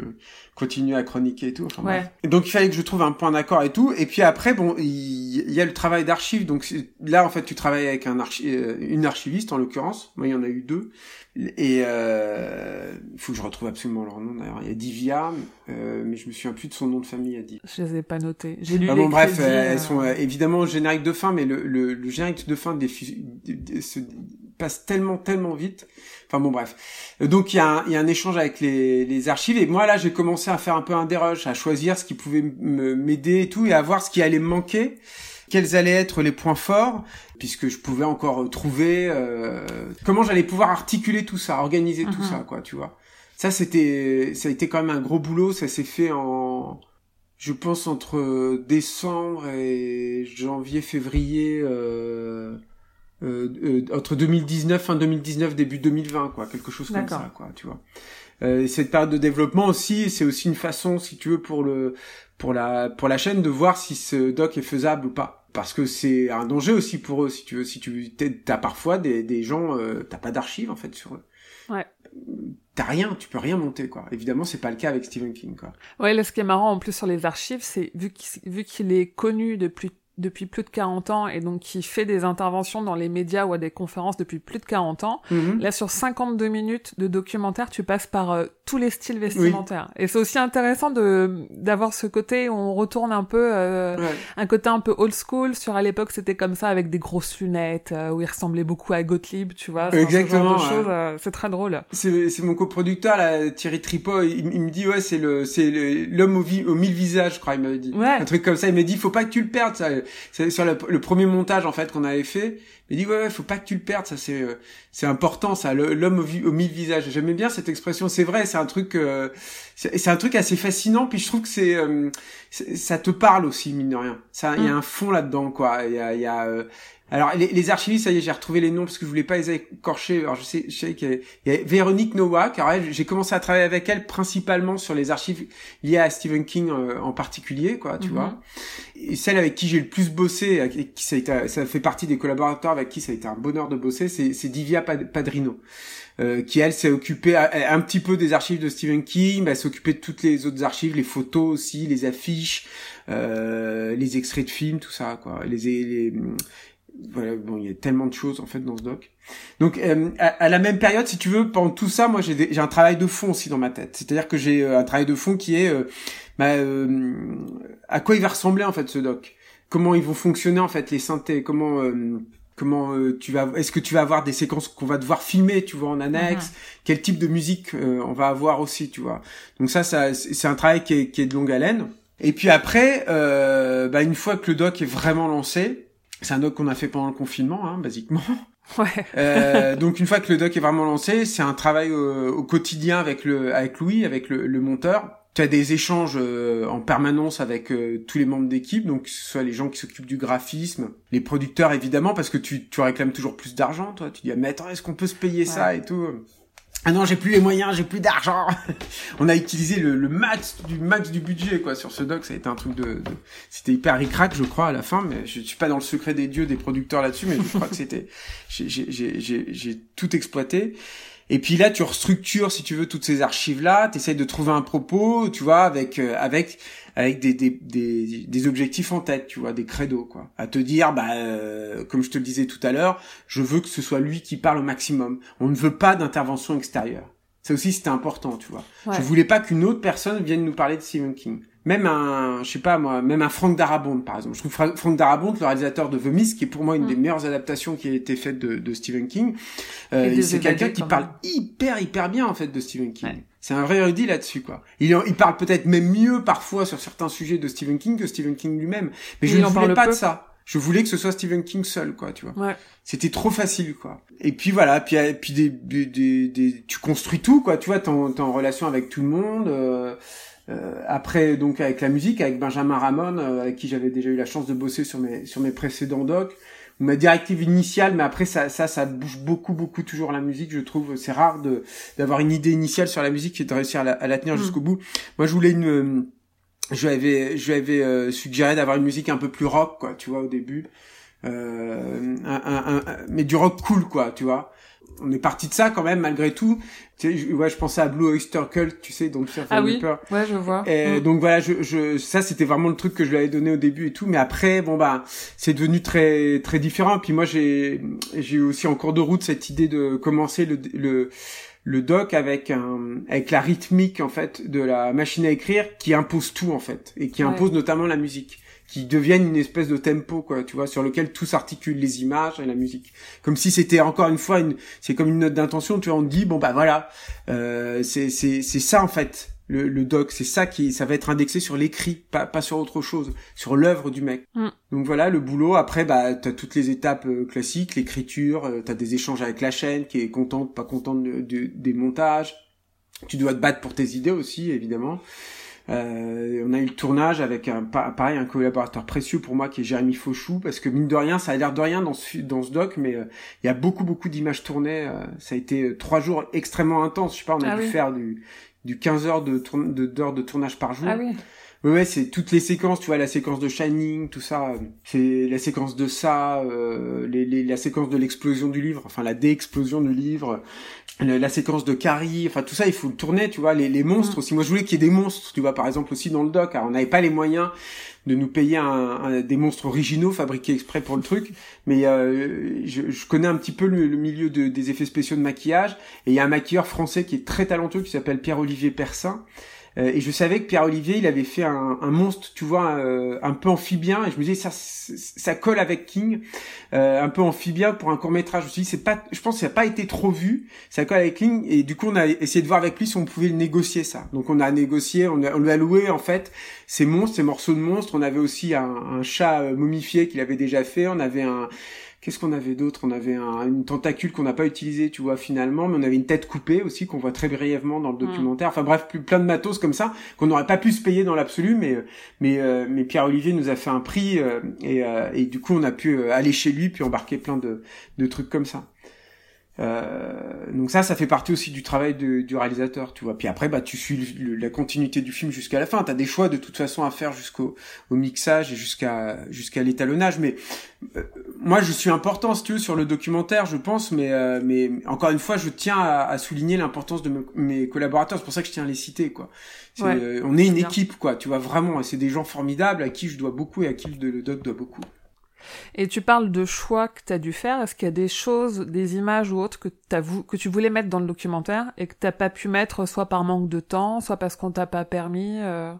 continuais à chroniquer et tout. Enfin, ouais. Et donc il fallait que je trouve un point d'accord et tout. Et puis après, bon, il, y a le travail d'archive. Donc là, en fait, tu travailles avec un archi euh, une archiviste, en l'occurrence. Moi, il y en a eu deux. Et euh, il faut que je retrouve absolument leur nom d'ailleurs. Il y a Divia, euh, mais je me souviens plus de son nom de famille. À dire. Je les ai pas notés. J'ai lu ah bon, bref, elles sont évidemment au générique de fin, mais le, le, le générique de fin des, se passe tellement tellement vite. Enfin bon bref. Donc il y, a un, il y a un échange avec les, les archives et moi là j'ai commencé à faire un peu un dérush, à choisir ce qui pouvait m'aider et tout et à voir ce qui allait me manquer quels allaient être les points forts, puisque je pouvais encore trouver euh, comment j'allais pouvoir articuler tout ça, organiser tout mhm. ça, quoi, tu vois. Ça, c'était, ça a été quand même un gros boulot. Ça s'est fait en, je pense entre décembre et janvier, février, euh, euh, euh entre 2019, fin 2019, début 2020, quoi, quelque chose comme ça, quoi, tu vois. Euh, cette période de développement aussi, c'est aussi une façon, si tu veux, pour le pour la pour la chaîne de voir si ce doc est faisable ou pas parce que c'est un danger aussi pour eux si tu veux si tu t'as parfois des des gens euh, t'as pas d'archives en fait sur eux. Ouais. T'as rien tu peux rien monter quoi. Évidemment c'est pas le cas avec Stephen King quoi. Ouais là ce qui est marrant en plus sur les archives c'est vu qu'il vu qu'il est connu depuis depuis plus de 40 ans et donc qui fait des interventions dans les médias ou à des conférences depuis plus de 40 ans. Mhm. Là, sur 52 minutes de documentaire, tu passes par euh, tous les styles vestimentaires. Et c'est aussi intéressant de d'avoir ce côté où on retourne un peu, euh, un côté un peu old school. Sur à l'époque, c'était comme ça avec des grosses lunettes euh, où il ressemblait beaucoup à Gottlieb, tu vois. Exactement. c'est très drôle. C'est c'est mon coproducteur là, Thierry Tripot. Il, me dit ouais, c'est le c'est l'homme au, au mille visages, je crois. Il m'avait dit un truc comme ça. Il m'a dit faut pas que tu le perdes. Ça c'est sur le, premier montage en fait qu'on avait fait. Il dit ouais, ouais, faut pas que tu le perdes, ça c'est euh, c'est important ça, l'homme au, mille visages. J'aimais bien cette expression, c'est vrai, c'est un truc euh, c'est un truc assez fascinant. Puis je trouve que c'est euh, ça te parle aussi mine de rien. Ça, il y a mm. un fond là-dedans quoi. Il y a, il y a alors les, les, archivistes, ça y est, j'ai retrouvé les noms parce que je voulais pas les écorcher. Alors je sais, je sais qu'il y, a Véronique Nowak. Alors j'ai commencé à travailler avec elle principalement sur les archives liées à Stephen King euh, en particulier, quoi, tu mhm. vois. Et celle avec qui j'ai le plus bossé, qui ça, a été, ça fait partie des collaborateurs avec qui ça a été un bonheur de bosser, c'est Divia Padrino. Euh, qui elle s'est occupée un petit peu des archives de Stephen King, mais elle s'est occupée de toutes les autres archives, les photos aussi, les affiches, euh, les extraits de films, tout ça quoi, les, les voilà, bon, il y a tellement de choses en fait dans ce doc. Donc euh, à, la même période, si tu veux, pendant tout ça, moi j'ai j'ai un travail de fond aussi dans ma tête. C'est-à-dire que j'ai euh, un travail de fond qui est euh, bah, à quoi il va ressembler en fait ce doc? Comment ils vont fonctionner en fait les synthés? Comment comment tu vas est-ce que tu vas avoir des séquences qu'on va devoir filmer tu vois en annexe? Mhm. quel type de musique on va avoir aussi tu vois? Donc ça ça c'est un travail qui est, qui est de longue haleine et puis après bah, une fois que le doc est vraiment lancé c'est un doc qu'on a fait pendant le confinement, hein, basiquement. Ouais. euh, donc une fois que le doc est vraiment lancé, c'est un travail au, quotidien avec le avec Louis, avec le, le monteur. Tu as des échanges euh, en permanence avec euh, tous les membres d'équipe, donc que ce soit les gens qui s'occupent du graphisme, les producteurs évidemment, parce que tu, tu réclames toujours plus d'argent, toi. Tu dis ah, mais attends, est-ce qu'on peut se payer ça et tout? Ah non, j'ai plus les moyens, j'ai plus d'argent. on a utilisé le, max du max du budget quoi sur ce doc. Ça a été un truc de, c'était hyper ricrac, je crois à la fin, mais je suis pas dans le secret des dieux des producteurs là-dessus, mais je crois que c'était j'ai tout exploité. Et puis là, tu restructures, si tu veux, toutes ces archives-là, tu essayes de trouver un propos, tu vois, avec euh, avec avec des, des, des, des, objectifs en tête, tu vois, des credos, quoi. À te dire, bah, euh, comme je te le disais tout à l'heure, je veux que ce soit lui qui parle au maximum. On ne veut pas d'intervention extérieure. Ça aussi, c'était important, tu vois. Je voulais pas qu'une autre personne vienne nous parler de Stephen King même un, je sais pas moi, même un Frank Darabont par exemple. Je trouve Frank Darabont, le réalisateur de The Mist, qui est pour moi une des mm. meilleures adaptations qui a été faite de, de Stephen King. Euh, c'est quelqu'un qui parle hyper hyper bien en fait de Stephen King. C'est un vrai érudit là-dessus quoi. Il, il parle peut-être même mieux parfois sur certains sujets de Stephen King que Stephen King lui-même. Mais je ne voulais pas de ça. Je voulais que ce soit Stephen King seul, quoi, tu vois. Ouais. C'était trop facile, quoi. Et puis voilà, puis puis des, des, des, tu construis tout, quoi. Tu vois, t'es en, en relation avec tout le monde. Euh, euh, après, donc avec la musique, avec Benjamin Ramon, euh, avec qui j'avais déjà eu la chance de bosser sur mes sur mes précédents docs. Ma directive initiale, mais après ça, ça, ça bouge beaucoup, beaucoup toujours la musique. Je trouve c'est rare de d'avoir une idée initiale sur la musique et de réussir à la, tenir mm. jusqu'au bout. Moi, je voulais une, je avais, je avais euh, suggéré d'avoir une musique un peu plus rock, quoi, tu vois, au début. Euh, un, un, mais du rock cool, quoi, tu vois on est parti de ça quand même malgré tout. Tu sais, je, ouais, je pensais à Blue Oyster Cult, tu sais, donc ah oui, ouais, je vois. Et mm. donc voilà, je, je, ça c'était vraiment le truc que je lui avais donné au début et tout, mais après, bon bah, c'est devenu très très différent. Puis moi, j'ai j'ai aussi en cours de route cette idée de commencer le le le doc avec un avec la rythmique en fait de la machine à écrire qui impose tout en fait et qui impose notamment la musique qui deviennent une espèce de tempo quoi tu vois sur lequel tout s'articule les images et la musique. Comme si c'était encore une fois une c'est comme une note d'intention tu vois on dit bon bah voilà euh, c'est c'est c'est ça en fait le, le doc c'est ça qui ça va être indexé sur l'écrit pas pas sur autre chose sur l'œuvre du mec. Mm. donc voilà le boulot après bah t'as toutes les étapes euh, classiques l'écriture euh, t'as des échanges avec la chaîne qui est contente pas contente de, des montages. Tu dois te battre pour tes idées aussi évidemment on a eu le tournage avec un pareil un collaborateur précieux pour moi qui est Jérémy Fauchou parce que mine de rien ça a l'air de rien dans ce dans ce doc mais euh, il y a beaucoup beaucoup d'images tournées euh, ça a été trois jours extrêmement intenses. Je sais pas on a ah dû faire du du 15 heures de d'heures de, tournage par jour. Ah oui. Ouais, c'est toutes les séquences, tu vois, la séquence de Shining, tout ça, c'est la séquence de ça, euh, les, les, la séquence de l'explosion du livre, enfin la déexplosion du livre, la, séquence de Carrie, enfin tout ça, il faut le tourner, tu vois, les, les monstres mm. aussi. Moi, je voulais qu'il y ait des monstres, tu vois, par exemple aussi dans le doc, alors on n'avait pas les moyens de nous payer un, des monstres originaux fabriqués exprès pour le truc, mais euh, je, je, connais un petit peu le, milieu de, des effets spéciaux de maquillage, et il y a un maquilleur français qui est très talentueux qui s'appelle Pierre-Olivier Persin, euh, et je savais que Pierre-Olivier, il avait fait un, monstre, tu vois, euh, un peu amphibien. Et je me disais, ça, colle avec King, euh, un peu amphibien pour un court métrage. Je me suis dit, c'est pas, je pense, que ça n'a pas été trop vu. Ça colle avec King. Et du coup, on a essayé de voir avec lui si on pouvait le négocier ça. Donc, on a négocié, on, lui a loué en fait ces monstres, ces morceaux de monstres. On avait aussi un chat momifié qu'il avait déjà fait. On avait un Qu'est-ce qu'on avait d'autre? On avait un, une tentacule qu'on n'a pas utilisée, tu vois, finalement, mais on avait une tête coupée aussi qu'on voit très brièvement dans le mm. documentaire. Enfin bref, plein de matos comme ça qu'on n'aurait pas pu se payer dans l'absolu, mais mais euh, mais Pierre Olivier nous a fait un prix euh, et, euh, et du coup on a pu aller chez lui puis embarquer plein de de trucs comme ça. Euh, donc ça, ça fait partie aussi du travail de, du réalisateur, tu vois. Puis après, bah, tu suis la continuité du film jusqu'à la fin. T'as des choix de toute façon à faire jusqu'au au mixage et jusqu'à jusqu'à l'étalonnage. Mais euh, moi, je suis important, si tu veux, sur le documentaire, je pense. Mais euh, mais encore une fois, je tiens à, à souligner l'importance de mes collaborateurs. C'est pour ça que je tiens à les citer, quoi. on est une équipe, quoi. Tu vois vraiment, c'est des gens formidables à qui je dois beaucoup et à qui le, le doc doit beaucoup. Et tu parles de choix que tu as dû faire. Est-ce qu'il y a des choses, des images ou autres que, as que tu voulais mettre dans le documentaire et que t'as pas pu mettre soit par manque de temps, soit parce qu'on t'a pas permis euh...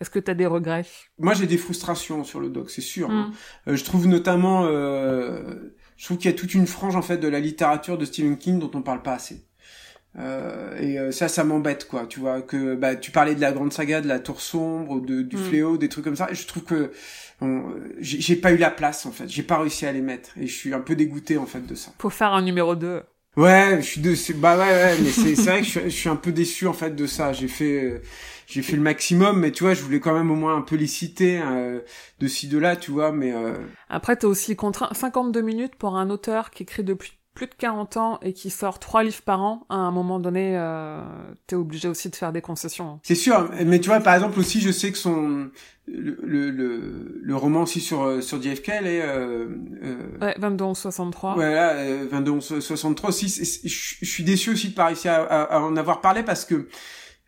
Est-ce que tu as des regrets? Moi, j'ai des frustrations sur le doc, c'est sûr. Hein. Hmm. Euh, je trouve notamment, euh, je trouve qu'il y a toute une frange en fait de la littérature de Stephen King dont on parle pas assez. Euh, et euh, ça, ça m'embête, quoi. Tu vois que bah, tu parlais de la grande saga, de la Tour sombre, de, du mm. fléau, des trucs comme ça. Et je trouve que j'ai pas eu la place, en fait. J'ai pas réussi à les mettre, et je suis un peu dégoûté, en fait, de ça. Faut faire un numéro 2 Ouais, je suis de, bah ouais, ouais, mais c'est vrai que je, suis un peu déçu en fait de ça. J'ai fait, j'ai fait le maximum, mais tu vois, je voulais quand même au moins un peu les citer euh, de ci de là, tu vois, mais. Euh... Après, t'es aussi contraint 52 minutes pour un auteur qui écrit depuis plus de 40 ans et qui sort trois livres par an, à un moment donné, euh, t'es obligé aussi de faire des concessions. C'est sûr, mais tu vois, par exemple aussi, je sais que son le le, le, roman aussi sur euh, sur JFK, elle est euh, euh, ouais, 22 63. Voilà, euh, 22 63 aussi. Je suis déçu aussi de pas réussir à, à, en avoir parlé parce que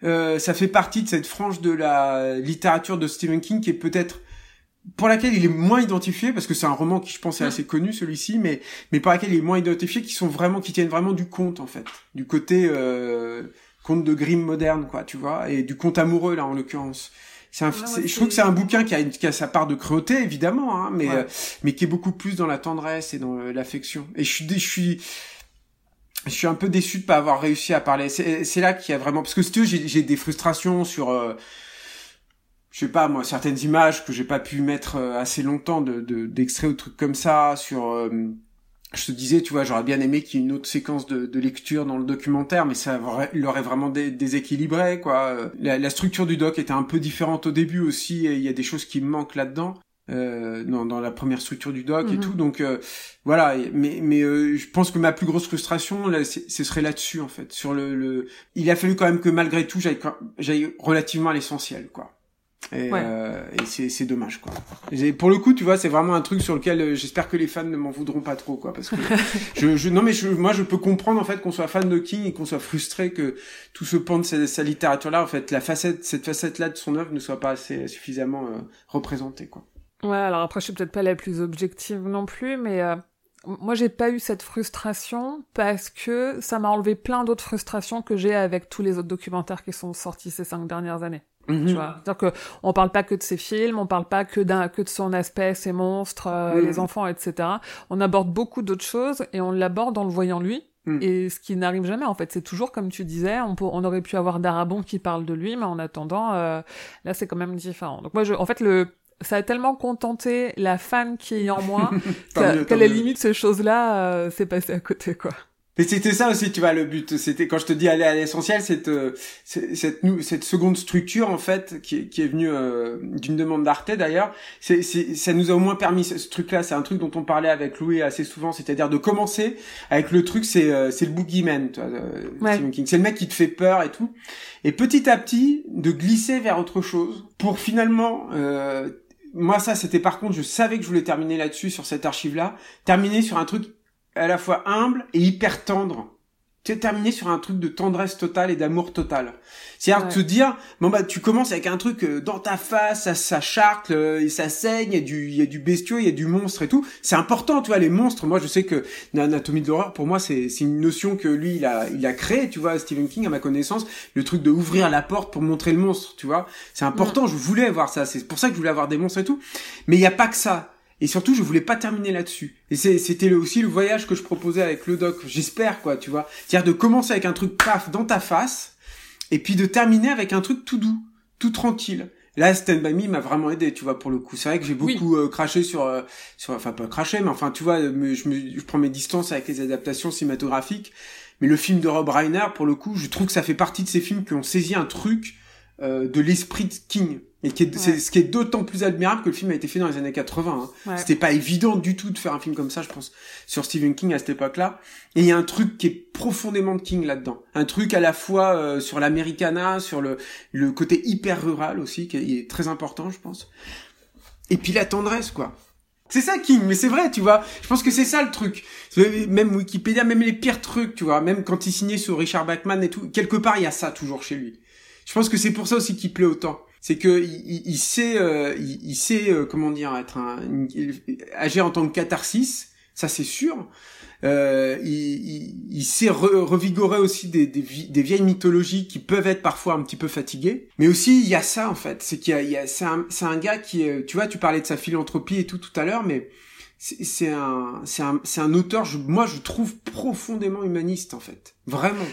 euh, ça fait partie de cette frange de la littérature de Stephen King qui est peut-être pour laquelle il est moins identifié parce que c'est un roman qui je pense est assez connu celui-ci mais mais pour laquelle il est moins identifié qui sont vraiment qui tiennent vraiment du conte en fait. Du côté euh, conte de Grimm moderne quoi tu vois et du conte amoureux là en l'occurrence. C'est un, je trouve que c'est un bouquin qui a, qui a sa part de cruauté évidemment hein, mais euh, mais qui est beaucoup plus dans la tendresse et dans euh, l'affection. Et je suis je suis je suis un peu déçu de pas avoir réussi à parler. C'est là qu'il y a vraiment parce que si j'ai des frustrations sur euh, je sais pas moi certaines images que j'ai pas pu mettre euh, assez longtemps de d'extraits ou trucs comme ça sur euh, je te disais tu vois j'aurais bien aimé qu'il y ait une autre séquence de, de lecture dans le documentaire mais ça l'aurait vraiment déséquilibré quoi. La, la, structure du doc était un peu différente au début aussi et il y a des choses qui me manquent là-dedans euh, dans, dans la première structure du doc et mhm. tout. Donc euh, voilà mais mais je pense que ma plus grosse frustration là ce serait là-dessus en fait sur le, le il a fallu quand même que malgré tout j'aille relativement à l'essentiel quoi et, euh, et c'est dommage quoi. pour le coup, tu vois, c'est vraiment un truc sur lequel euh, j'espère que les fans ne m'en voudront pas trop quoi, parce que je, je, non mais je, moi je peux comprendre en fait qu'on soit fan de King et qu'on soit frustré que tout ce pan de sa, littérature là, en fait, la facette, cette facette là de son œuvre ne soit pas assez suffisamment euh, représentée quoi. Ouais, alors après je suis peut-être pas la plus objective non plus, mais euh, moi j'ai pas eu cette frustration parce que ça m'a enlevé plein d'autres frustrations que j'ai avec tous les autres documentaires qui sont sortis ces cinq dernières années. Mhm. Tu vois, c'est-à-dire que on parle pas que de ses films, on parle pas que d'un que de son aspect, ses monstres, euh, mhm. les enfants, etc. On aborde beaucoup d'autres choses et on l'aborde en le voyant lui. Mhm. Et ce qui n'arrive jamais, en fait, c'est toujours comme tu disais, on, on aurait pu avoir Darabon qui parle de lui, mais en attendant, euh, là, c'est quand même différent. Donc moi, je, en fait, le, ça a tellement contenté la fan qui est en moi qu'à la limite, ces choses-là, euh, c'est passé à côté, quoi. Mais c'était ça aussi, tu vois, le but. C'était quand je te dis aller à l'essentiel, cette, euh, cette, cette seconde structure en fait qui, qui est venue euh, d'une demande d'Arte d'ailleurs. C'est, ça nous a au moins permis ce, truc-là. C'est un truc dont on parlait avec Louis assez souvent, c'est-à-dire de commencer avec le truc, c'est euh, c'est le boogeyman, tu vois, King. C'est le mec qui te fait peur et tout. Et petit à petit, de glisser vers autre chose pour finalement moi ça c'était par contre je savais que je voulais terminer là-dessus sur cette archive là terminer sur un truc à la fois humble et hyper tendre. Tu es terminé sur un truc de tendresse totale et d'amour total. C'est-à-dire te dire, bon bah tu commences avec un truc euh, dans ta face, ça, ça charcle, euh, et ça saigne, il y a du, il y a du bestiau, il y a du monstre et tout. C'est important, tu vois, les monstres. Moi, je sais que l'anatomie de l'horreur, pour moi, c'est, c'est une notion que lui, il a, il a créé, tu vois, Stephen King, à ma connaissance, le truc de ouvrir la porte pour montrer le monstre, tu vois. C'est important, je voulais voir ça. C'est pour ça que je voulais avoir des monstres et tout. Mais il y a pas que ça et surtout, je voulais pas terminer là-dessus. Et c'était aussi le voyage que je proposais avec le doc. J'espère, quoi, tu vois. C'est-à-dire de commencer avec un truc paf dans ta face, et puis de terminer avec un truc tout doux, tout tranquille. Là, Stand By Me m'a vraiment aidé, tu vois, pour le coup. C'est vrai que j'ai beaucoup euh, craché sur, euh, sur, enfin pas craché, mais enfin, tu vois, je, me, je prends mes distances avec les adaptations cinématographiques. Mais le film de Rob Reiner, pour le coup, je trouve que ça fait partie de ces films qui ont saisi un truc euh, de l'esprit de King. Et qui est, c'est ce qui est d'autant plus admirable que le film a été fait dans les années 80. Hein. C'était pas évident du tout de faire un film comme ça, je pense, sur Stephen King à cette époque-là. Et il y a un truc qui est profondément de King là-dedans. Un truc à la fois euh, sur l'Americana, sur le, le côté hyper rural aussi, qui est, très important, je pense. Et puis la tendresse, quoi. C'est ça King, mais c'est vrai, tu vois. Je pense que c'est ça le truc. Même Wikipédia, même les pires trucs, tu vois. Même quand il signait sur Richard Bachman et tout, quelque part il y a ça toujours chez lui. Je pense que c'est pour ça aussi qu'il plaît autant. c'est que il, il sait, euh, il, sait euh, comment dire, être un, agir en tant que catharsis, ça c'est sûr. Euh, il, il, sait revigorer aussi des, des, vieilles mythologies qui peuvent être parfois un petit peu fatiguées. Mais aussi, il y a ça en fait, c'est qu'il y a, c'est un, c'est un gars qui, tu vois, tu parlais de sa philanthropie et tout tout à l'heure, mais c'est un, c'est un, c'est un auteur, je, moi je trouve profondément humaniste en fait, vraiment.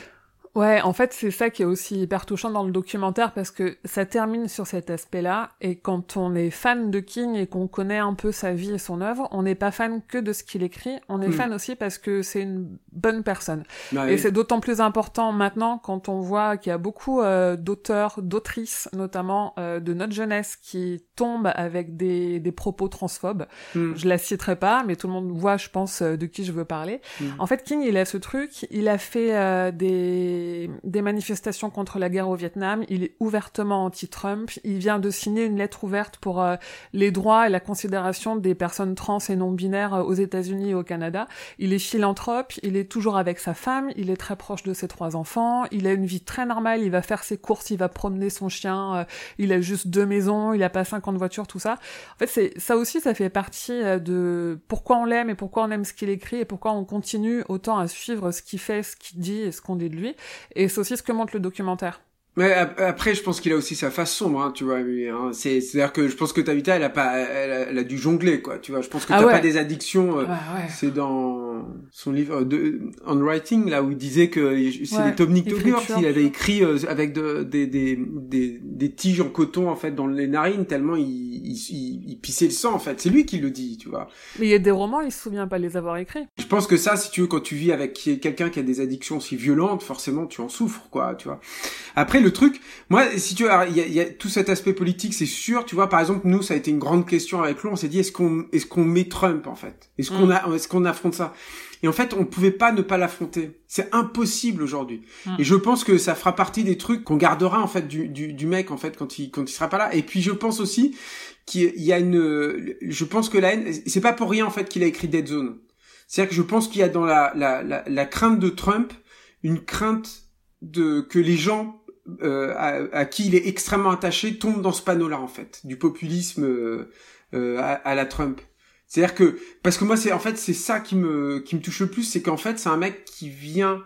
Ouais, en fait, c'est ça qui est aussi hyper touchant dans le documentaire parce que ça termine sur cet aspect-là. Et quand on est fan de King et qu'on connaît un peu sa vie et son œuvre, on n'est pas fan que de ce qu'il écrit. On est hmm. fan aussi parce que c'est une bonne personne. Bah et c'est d'autant plus important maintenant quand on voit qu'il y a beaucoup euh, d'auteurs, d'autrices, notamment euh, de notre jeunesse, qui tombent avec des, des propos transphobes. Hmm. Je la citerai pas, mais tout le monde voit, je pense, euh, de qui je veux parler. Hmm. En fait, King, il a ce truc. Il a fait des des, manifestations contre la guerre au Vietnam, il est ouvertement anti-Trump, il vient de signer une lettre ouverte pour euh, les droits et la considération des personnes trans et non binaires euh, aux États-Unis et au Canada. Il est philanthrope, il est toujours avec sa femme, il est très proche de ses trois enfants, il a une vie très normale, il va faire ses courses, il va promener son chien, euh, il a juste deux maisons, il a pas 50 voitures, tout ça. En fait, c'est ça aussi, ça fait partie de pourquoi on l'aime et pourquoi on aime ce qu'il écrit et pourquoi on continue autant à suivre ce qu'il fait, ce qu'il dit et ce qu'on dit de lui. Et c'est aussi ce que montre le documentaire. Mais après, je pense qu'il a aussi sa face sombre, hein, tu vois. Hein. C'est, c'est-à-dire que je pense que Tavita, elle a pas, elle a, dû jongler, quoi. Tu vois. Je pense que ah t'as pas des addictions. Euh, c'est dans son livre de On Writing là où il disait que c'est les Tomnik il avait écrit euh, avec de, des, des, des, des tiges en coton en fait dans les narines tellement il, il, il, pissait le sang en fait. C'est lui qui le dit, tu vois. Mais il y a des romans, il se souvient pas les avoir écrits. Je pense que ça, si tu veux, quand tu vis avec quelqu'un qui a des addictions aussi violentes, forcément tu en souffres, quoi, tu vois. Après le truc, moi, si tu veux, il y a, tout cet aspect politique, c'est sûr. Tu vois, par exemple, nous, ça a été une grande question avec lui. On s'est dit, est-ce qu'on, est-ce qu'on met Trump en fait? Est-ce qu'on mm. a, est-ce qu'on affronte ça? Et en fait, on pouvait pas ne pas l'affronter. C'est impossible aujourd'hui. Mm. Et je pense que ça fera partie des trucs qu'on gardera en fait du, du, du mec en fait quand il quand il sera pas là. Et puis je pense aussi qu'il y a une, je pense que la haine, c'est pas pour rien en fait qu'il a écrit Dead Zone. C'est-à-dire que je pense qu'il y a dans la, la, la, la crainte de Trump une crainte de que les gens euh, à, qui il est extrêmement attaché tombe dans ce panneau-là en fait, du populisme euh, euh, à, la Trump. C'est-à-dire que parce que moi c'est en fait c'est ça qui me qui me touche le plus, c'est qu'en fait c'est un mec qui vient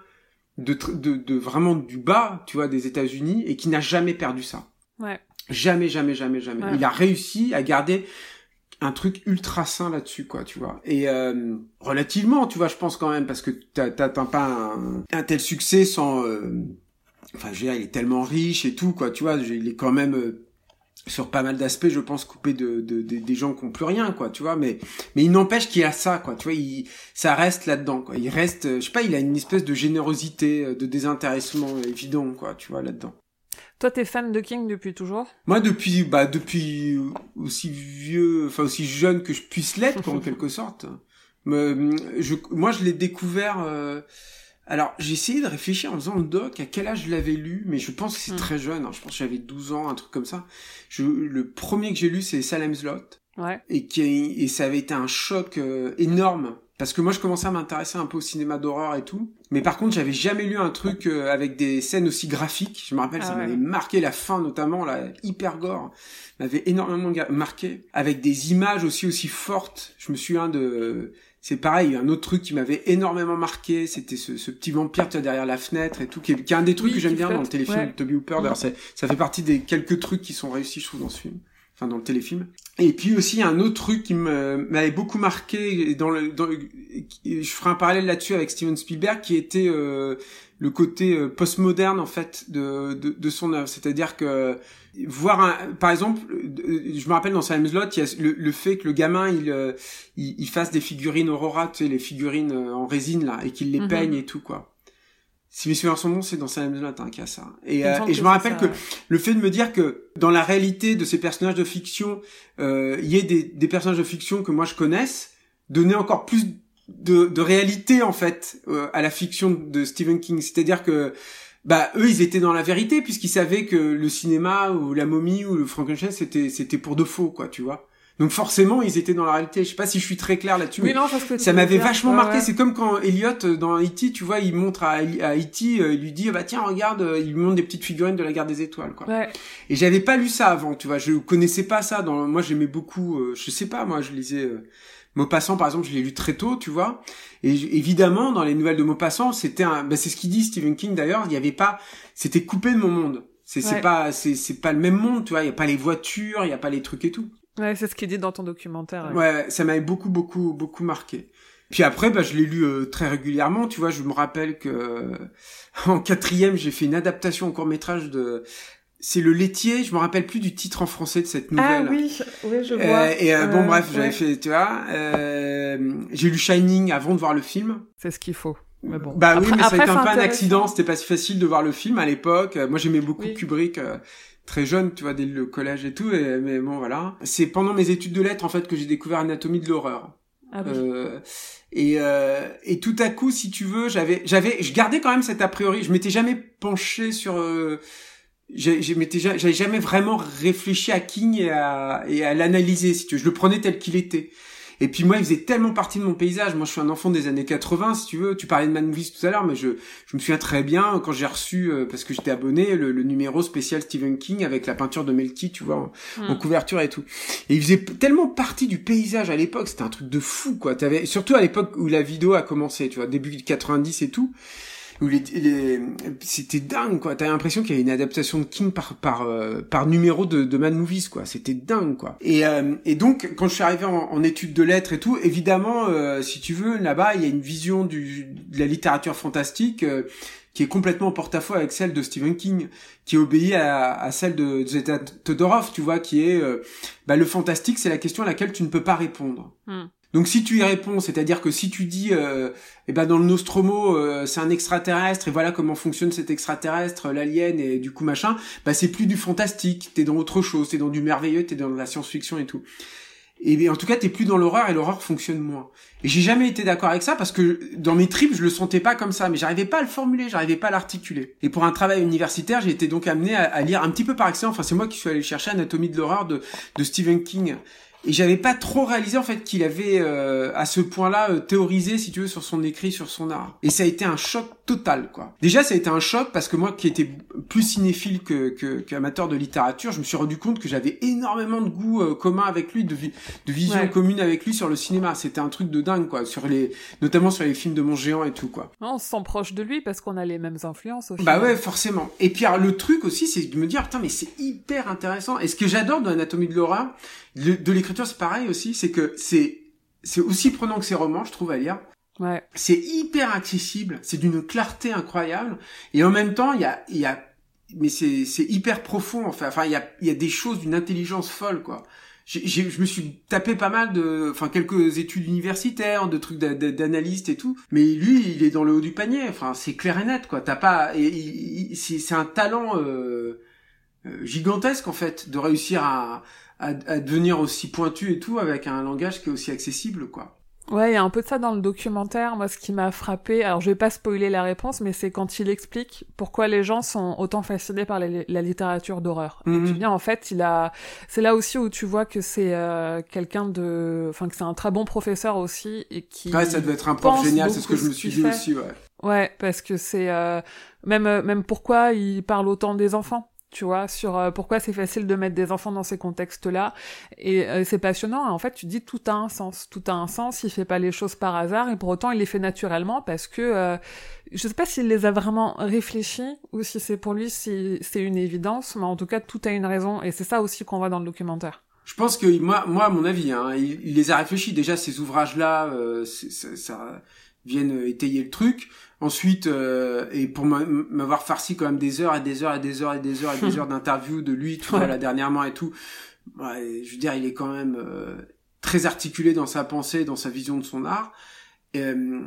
de, de, de vraiment du bas, tu vois, des États-Unis et qui n'a jamais perdu ça. Ouais. Jamais, jamais, jamais, jamais. Il a réussi à garder un truc ultra sain là-dessus, quoi, tu vois. Et euh, relativement, tu vois, je pense quand même, parce que t'atteins pas un, un, tel succès sans, euh, enfin, je veux dire, il est tellement riche et tout, quoi, tu vois, il est quand même euh, sur pas mal d'aspects, je pense, coupé de, de, des gens qui ont plus rien, quoi, tu vois, mais mais il n'empêche qu'il a ça, quoi, tu vois, il, ça reste là-dedans, quoi, il reste, je sais pas, il a une espèce de générosité, euh, de désintéressement évident, quoi, tu vois, là-dedans. Toi, t'es fan de King depuis toujours? Moi, depuis, bah, depuis aussi vieux, enfin aussi jeune que je puisse l'être, en quelque sorte. Mais, je, moi, je l'ai découvert. Euh, alors, j'ai essayé de réfléchir en faisant le doc à quel âge je l'avais lu, mais je pense que c'est hmm. très jeune. Hein. Je pense que j'avais 12 ans, un truc comme ça. Je, le premier que j'ai lu, c'est Salem's Lot. Ouais. Et, qui, et ça avait été un choc euh, énorme. Parce que moi, je commençais à m'intéresser un peu au cinéma d'horreur et tout. Mais par contre, j'avais jamais lu un truc euh, avec des scènes aussi graphiques. Je me rappelle, ça ah m'avait marqué la fin, notamment, là, hyper gore. M'avait énormément marqué. Avec des images aussi aussi fortes. Je me souviens de c'est pareil, un autre truc qui m'avait énormément marqué, c'était ce, ce, petit vampire tu derrière la fenêtre et tout, qui est, un des trucs que j'aime bien dans le téléfilm de Toby Hooper. D'ailleurs, ça fait partie des quelques trucs qui sont réussis, je trouve, dans ce film, enfin dans le téléfilm. Et puis aussi, un autre truc qui m'avait beaucoup marqué, dans le, dans je ferai un parallèle là-dessus avec Steven Spielberg, qui était euh, le côté euh, postmoderne en fait de, de, de son œuvre. C'est-à-dire que voir un, par exemple, euh, je me rappelle dans Salem's Lot, il y a le, le, fait que le gamin il, euh, il, il fasse des figurines Aurora, tu sais, les figurines en résine là, et qu'il les mhm. peigne et tout quoi. Si mes souvenirs sont bons, c'est dans Salem's Lot hein, qu'il y a ça. Et, et je me rappelle que le fait de me dire que dans la réalité de ces personnages de fiction, euh, il y ait des, des personnages de fiction que moi je connaisse, donnait encore plus de, de réalité en fait à la fiction de Stephen King. C'est-à-dire que bah eux ils étaient dans la vérité puisqu'ils savaient que le cinéma ou la momie ou le Frankenstein c'était c'était pour de faux quoi tu vois Donc forcément, ils étaient dans la réalité. Je sais pas si je suis très clair là-dessus. Oui, non, parce que ça m'avait vachement marqué. C'est comme quand Elliot euh, dans E.T., tu vois, il montre à, à E.T., euh, il lui dit bah tiens regarde, euh, il lui montre des petites figurines de la guerre des étoiles quoi. Ouais. Et j'avais pas lu ça avant, tu vois, je connaissais pas ça. Dans moi, j'aimais beaucoup. je sais pas, moi, je lisais. Maupassant, par exemple, je l'ai lu très tôt, tu vois. Et évidemment, dans les nouvelles de Maupassant, c'était un, bah, c'est ce qu'il dit Stephen King d'ailleurs. Il y avait pas, c'était coupé de mon monde. C'est c'est pas, c'est c'est pas le même monde, tu vois. Il y a pas les voitures, il y a pas les trucs et tout. Ouais, c'est ce qu'il dit dans ton documentaire. Ouais, ça m'avait beaucoup, beaucoup, beaucoup marqué. Puis après, bah, je l'ai lu euh, très régulièrement. Tu vois, je me rappelle que euh, en quatrième, j'ai fait une adaptation au court métrage de. C'est le laitier. Je me rappelle plus du titre en français de cette ah nouvelle. Ah oui, oui, je vois. Euh, et bon, bref, j'avais fait, tu vois. j'ai lu Shining avant de voir le film. C'est ce qu'il faut. Mais bon. Bah oui, mais ça a été un peu un accident. C'était pas si facile de voir le film à l'époque. Moi, j'aimais beaucoup Kubrick très jeune, tu vois, dès le collège et tout. Et, mais bon, voilà. C'est pendant mes études de lettres, en fait, que j'ai découvert Anatomie de l'horreur. Ah oui. euh, et, euh, et tout à coup, si tu veux, j'avais, j'avais, je gardais quand même cet a priori. Je m'étais jamais penché sur, euh, j'avais jamais vraiment réfléchi à King et à, et à l'analyser. Si tu veux, je le prenais tel qu'il était. Et puis moi, il faisait tellement partie de mon paysage. Moi, je suis un enfant des années 80, si tu veux. Tu parlais de Man Movies tout à l'heure, mais je, je me souviens très bien quand j'ai reçu, euh, parce que j'étais abonné, le, numéro spécial Stephen King avec la peinture de Melty, tu vois, en, hmm. couverture et tout. Et il faisait tellement partie du paysage à l'époque. C'était un truc de fou, quoi. T'avais, surtout à l'époque où la vidéo a commencé, tu vois, début 90 et tout c'était dingue quoi t'as l'impression qu'il y avait une adaptation de King par par euh, par numéro de, de Mad Movies quoi c'était dingue quoi et euh, et donc quand je suis arrivé en, en études de lettres et tout évidemment euh, si tu veux là-bas il y a une vision du de la littérature fantastique qui est complètement en porte-à-faux avec celle de Stephen King, qui obéit à, à celle de Zeta Todorov, tu vois, qui est bah, le fantastique, c'est la question à laquelle tu ne peux pas répondre. Hmm. Donc si tu y réponds, c'est-à-dire que si tu dis, euh, eh ben dans le Nostromo, euh, c'est un extraterrestre et voilà comment fonctionne cet extraterrestre, l'alien et du coup machin, bah c'est plus du fantastique, t'es dans autre chose, t'es dans du merveilleux, t'es dans la science-fiction et tout. Et en tout cas, t'es plus dans l'horreur et l'horreur fonctionne moins. Et j'ai jamais été d'accord avec ça parce que dans mes tripes, je le sentais pas comme ça, mais j'arrivais pas à le formuler, j'arrivais pas à l'articuler. Et pour un travail universitaire, j'ai été donc amené à, lire un petit peu par accident. Enfin, c'est moi qui suis allé chercher Anatomie de l'horreur de Stephen King et j'avais pas trop réalisé en fait qu'il avait euh, à ce point-là euh, théorisé si tu veux sur son écrit sur son art. Et ça a été un choc total quoi. Déjà ça a été un choc parce que moi qui étais plus cinéphile que qu'amateur de littérature je me suis rendu compte que j'avais énormément de goût euh, commun avec lui de, de vision commune avec lui sur le cinéma. C'était un truc de dingue quoi sur les notamment sur les films de mon géant et tout quoi. On se sent proche de lui parce qu'on a les mêmes influences aussi bah ouais forcément. Et puis alors, le truc aussi c'est de me dire putain mais c'est hyper intéressant. Et ce que j'adore dans l'anatomie de l'horreur de l'écriture, c'est pareil aussi, c'est que c'est c'est aussi prenant que ces romans, je trouve à lire. Ouais. C'est hyper accessible, c'est d'une clarté incroyable, et en même temps, il y a y a mais c'est c'est hyper profond enfin enfin il y a y a des choses d'une intelligence folle quoi. J'ai, je me suis tapé pas mal de, enfin quelques études universitaires, de trucs d'analyste et tout, mais lui, il est dans le haut du panier. Enfin, c'est clair et net, quoi. T'as pas, et, c'est un talent euh, euh, gigantesque en fait de réussir à, à, devenir aussi pointu et tout avec un langage qui est aussi accessible, quoi. Ouais, il y a un peu de ça dans le documentaire. Moi, ce qui m'a frappé, alors je vais pas spoiler la réponse, mais c'est quand il explique pourquoi les gens sont autant fascinés par la, littérature d'horreur. Et tu mhm. en fait, il a, c'est là aussi où tu vois que c'est euh, quelqu'un de, enfin que c'est un très bon professeur aussi et qui. Ouais, ça devait être un prof génial, c'est ce que je me suis dit aussi, ouais. Ouais, parce que c'est euh, même même pourquoi il parle autant des enfants tu vois, sur euh, pourquoi c'est facile de mettre des enfants dans ces contextes-là. Et euh, c'est passionnant. En fait, tu dis tout a un sens. Tout a un sens. Il fait pas les choses par hasard et pour autant il les fait naturellement parce que euh, je sais pas s'il les a vraiment réfléchis ou si c'est pour lui si c'est une évidence, mais en tout cas tout a une raison et c'est ça aussi qu'on voit dans le documentaire. Je pense que moi, moi à mon avis, hein, il, les a réfléchis. Déjà ces ouvrages-là, ça, ça viennent étayer le truc. Ensuite, euh, et pour m'avoir farci quand même des heures et des heures et des heures et des heures et des heures d'interview de lui, tu vois, là dernièrement et tout. Ouais, je veux dire, il est quand même euh, très articulé dans sa pensée, dans sa vision de son art. Euh,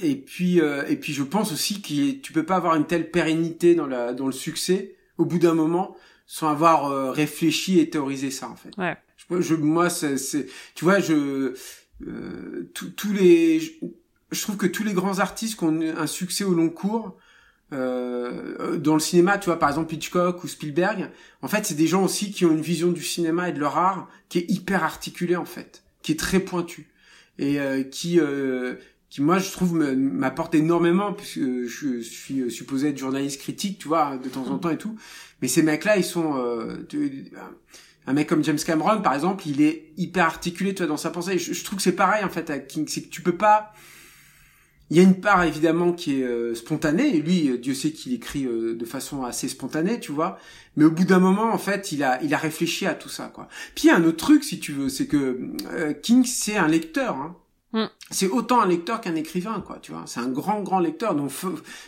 et puis, et puis, je pense aussi que tu peux pas avoir une telle pérennité dans la dans le succès au bout d'un moment sans avoir réfléchi et théorisé ça en fait. Ouais. Je, je moi, c'est, tu vois, je tous les je trouve que tous les grands artistes qui ont un succès au long cours, euh, dans le cinéma, tu vois, par exemple Hitchcock ou Spielberg, en fait, c'est des gens aussi qui ont une vision du cinéma et de leur art qui est hyper articulée en fait, qui est très pointue et euh, qui euh, qui moi je trouve m'apporte énormément puisque je suis supposé être journaliste critique, tu vois, de temps en temps et tout. Mais ces mecs-là, ils sont un mec comme James Cameron, par exemple, il est hyper articulé, tu vois, dans sa pensée. Je, je trouve que c'est pareil en fait à King, c'est que tu peux pas il y a une part évidemment qui est euh, spontanée, et lui, euh, Dieu sait qu'il écrit euh, de façon assez spontanée, tu vois. Mais au bout d'un moment, en fait, il a, il a réfléchi à tout ça, quoi. Puis il y a un autre truc, si tu veux, c'est que King, c'est un lecteur. Hein. Mm. C'est autant un lecteur qu'un écrivain, quoi, tu vois. C'est un grand, grand lecteur. Donc,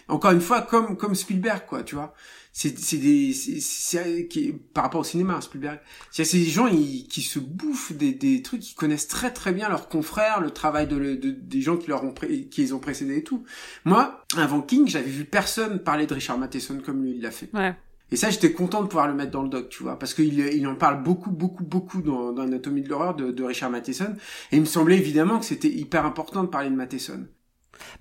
encore une fois, comme comme Spielberg, quoi, tu vois c'est c'est des c'est par rapport au cinéma Spielberg c'est ces gens qui se bouffent des des trucs qui connaissent très très bien leurs confrères le travail de, des gens qui leur ont qui les ont précédés et tout moi avant King j'avais vu personne parler de Richard Matheson comme lui il l'a fait ouais. Et ça, j'étais content de pouvoir le mettre dans le doc, tu vois, parce qu'il il en parle beaucoup, beaucoup, beaucoup dans, dans Anatomie de l'horreur de, de Richard Matheson. Et il me semblait évidemment que c'était hyper important de parler de Matheson.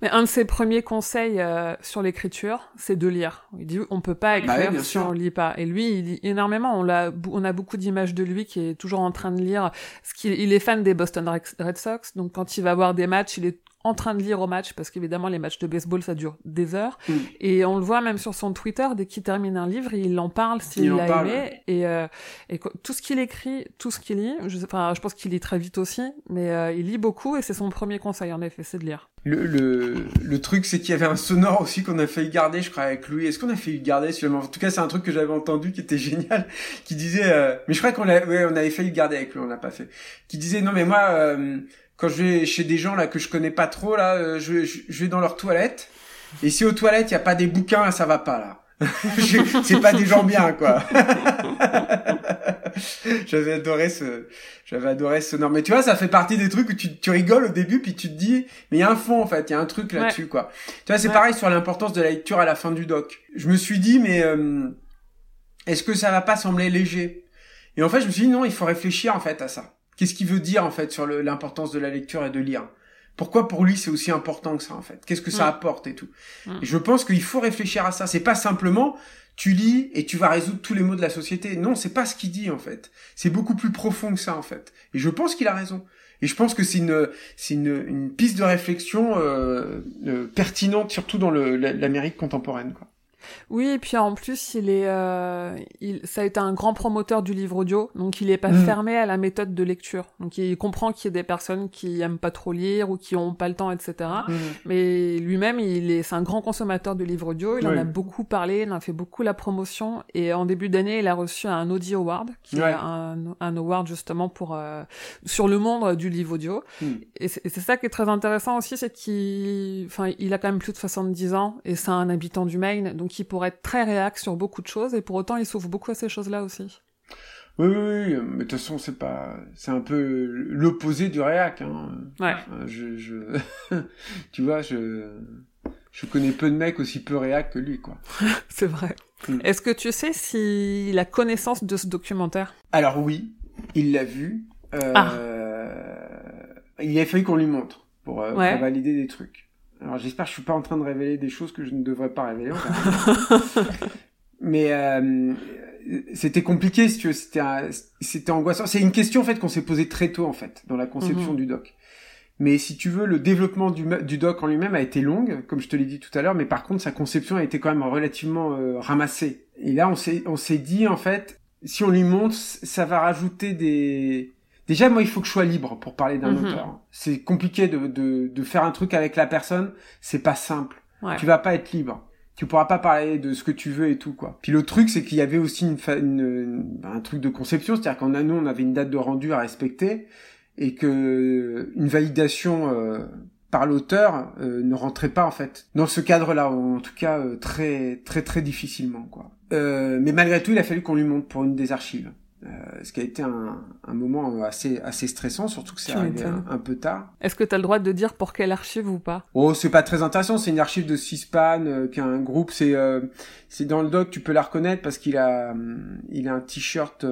Mais un de ses premiers conseils euh, sur l'écriture, c'est de lire. Il dit on peut pas bah écrire si on lit pas. Et lui, il lit énormément. On a beaucoup d'images de lui qui est toujours en train de lire. Qu'il, il est fan des Boston Red Sox, donc quand il va voir des matchs, il est en train de lire au match parce qu'évidemment les matchs de baseball ça dure des heures. Mm. et on le voit même sur son Twitter dès qu'il termine un livre il en parle s'il l'a aimé. Et, euh, et tout ce qu'il écrit tout ce qu'il lit je, enfin, je pense qu'il lit très vite aussi mais euh, il lit beaucoup et c'est son premier conseil en effet c'est de lire. Le, le, le truc c'est qu'il y avait un sonore aussi qu'on a failli garder je crois avec Louis. Est-ce qu'on a failli garder en tout cas c'est un truc que j'avais entendu qui était génial qui disait euh, mais je crois qu'on ouais, on avait failli le garder avec lui on l'a pas fait. Qui disait non mais moi euh, quand je vais chez des gens là que je connais pas trop là, euh, je, je, vais dans leurs toilettes. Et si aux toilettes il y a pas des bouquins, ça va pas là. c'est pas des gens bien quoi. j'avais adoré ce, j'avais adoré ce non mais tu vois ça fait partie des trucs où tu, tu rigoles au début puis tu te dis mais il y a un fond en fait, il y a un truc là-dessus quoi. Tu vois c'est pareil sur l'importance de la lecture à la fin du doc. Je me suis dit mais euh, est-ce que ça va pas sembler léger? Et en fait je me suis dit non il faut réfléchir en fait à ça. Qu'est-ce qu'il veut dire en fait sur l'importance de la lecture et de lire? Pourquoi pour lui c'est aussi important que ça en fait? Qu'est-ce que ça mm. apporte et tout? Mm. Et je pense qu'il faut réfléchir à ça. C'est pas simplement tu lis et tu vas résoudre tous les maux de la société. Non, c'est pas ce qu'il dit en fait. C'est beaucoup plus profond que ça en fait. Et je pense qu'il a raison. Et je pense que c'est une c'est une, une, piste de réflexion euh, euh, pertinente surtout dans l'Amérique contemporaine quoi. Oui, et puis en plus, il est, euh, il, ça a été un grand promoteur du livre audio, donc il est pas mm. fermé à la méthode de lecture. Donc il comprend qu'il y a des personnes qui aiment pas trop lire ou qui ont pas le temps, etc. Mm. Mais lui-même, il est, c'est un grand consommateur de livres audio. Il en a beaucoup parlé, il en a fait beaucoup la promotion. Et en début d'année, il a reçu un Audio Award, qui est un, un, award justement pour euh, sur le monde du livre audio. Mm. Et c'est ça qui est très intéressant aussi, c'est qu'il, enfin, il a quand même plus de 70 ans et c'est un habitant du Maine, donc qui pourrait être très réac sur beaucoup de choses et pour autant il s'ouvre beaucoup à ces choses-là aussi. Oui, oui, oui, mais de toute façon c'est pas, c'est un peu l'opposé du réac. Hein. Ouais. je, je... tu vois, je, je connais peu de mecs aussi peu réac que lui, quoi. c'est vrai. Mm. Est-ce que tu sais s'il a connaissance de ce documentaire Alors oui, il l'a vu. Euh... Ah. Il a fallu qu'on lui montre pour, euh, pour valider des trucs. Alors j'espère que je suis pas en train de révéler des choses que je ne devrais pas révéler. Mais euh, c'était compliqué, si tu veux. C'était c'était angoissant. C'est une question en fait qu'on s'est posée très tôt en fait dans la conception mhm. du doc. Mais si tu veux, le développement du, du doc en lui-même a été longue, comme je te l'ai dit tout à l'heure. Mais par contre, sa conception a été quand même relativement euh, ramassée. Et là, on s'est on s'est dit en fait, si on lui montre, ça va rajouter des Déjà, moi, il faut que je sois libre pour parler d'un mhm. auteur. C'est compliqué de, de, de, faire un truc avec la personne. C'est pas simple. Tu vas pas être libre. Tu pourras pas parler de ce que tu veux et tout, quoi. Puis le truc, c'est qu'il y avait aussi une, une, un truc de conception. C'est-à-dire qu'en nous, on avait une date de rendu à respecter et que une validation euh, par l'auteur euh, ne rentrait pas, en fait, dans ce cadre-là. En tout cas, euh, très, très, très difficilement, quoi. mais malgré tout, il a fallu qu'on lui montre pour une des archives. Euh, ce qui a été un, un, moment assez assez stressant, surtout que c'est arrivé un, peu tard. Est-ce que tu as le droit de dire pour quelle archive ou pas? Oh, c'est pas très intéressant. C'est une archive de Sispan, euh, qui est un groupe. C'est euh, c'est dans le doc, tu peux la reconnaître parce qu'il a il a un t-shirt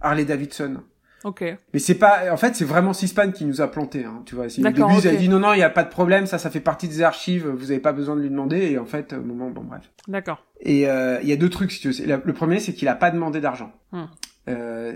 Harley Davidson. Ok. Mais c'est pas, en fait, c'est vraiment Sispan qui nous a planté, hein, tu vois. Au début, okay. ils avaient dit non, non, il n'y a pas de problème, ça, ça fait partie des archives, vous avez pas besoin de lui demander, et en fait, au moment, bon, bref. D'accord. Et euh, il y a deux trucs, si tu veux. Le premier, c'est qu'il a pas demandé d'argent. Hmm. Euh,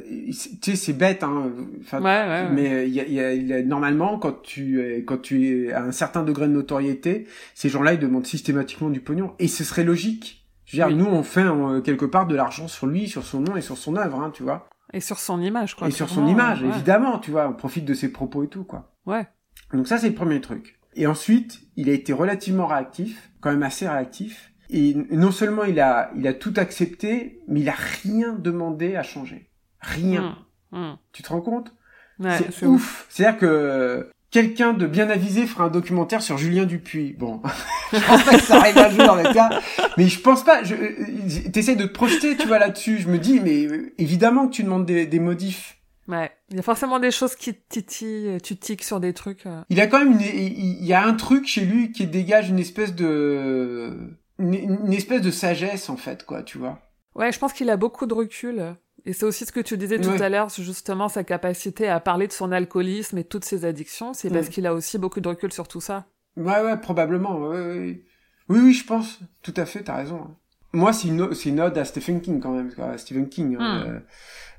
tu sais, c'est bête, hein. Enfin, ouais, ouais, mais il y a, y a, y a, normalement, quand tu quand tu es à un certain degré de notoriété, ces gens-là, ils demandent systématiquement du pognon, et ce serait logique. Je veux dire, nous, on fait quelque part de l'argent sur lui, sur son nom et sur son œuvre, hein, tu vois. Et sur son image, quoi. Et sur son image, évidemment, tu vois, on profite de ses propos et tout, quoi. Ouais. Donc ça, c'est le premier truc. Et ensuite, il a été relativement réactif, quand même assez réactif. Et non seulement il a, il a tout accepté, mais il a rien demandé à changer. Rien. Mmh, mmh. Tu te rends compte? Ouais, C'est ouf. C'est-à-dire que quelqu'un de bien avisé fera un documentaire sur Julien Dupuis. Bon, je pense pas que ça arrive un jour ça, mais je pense pas. Je, euh, t'essayes de te projeter, tu vois, là-dessus. Je me dis, mais euh, évidemment que tu demandes des, des modifs. Ouais, il y a forcément des choses qui titillent, tu tiques sur des trucs. Euh. Il a quand même, une, il y a un truc chez lui qui dégage une espèce de, une, une espèce de sagesse en fait, quoi, tu vois. Ouais, je pense qu'il a beaucoup de recul. Et c'est aussi ce que tu disais tout à l'heure, justement sa capacité à parler de son alcoolisme et toutes ses addictions, c'est parce qu'il a aussi beaucoup de recul sur tout ça. Ouais, ouais, probablement. oui, oui, je pense. Tout à fait, t'as raison. Moi, c'est une, ode à Stephen King quand même, à Stephen King, hein, hmm. euh,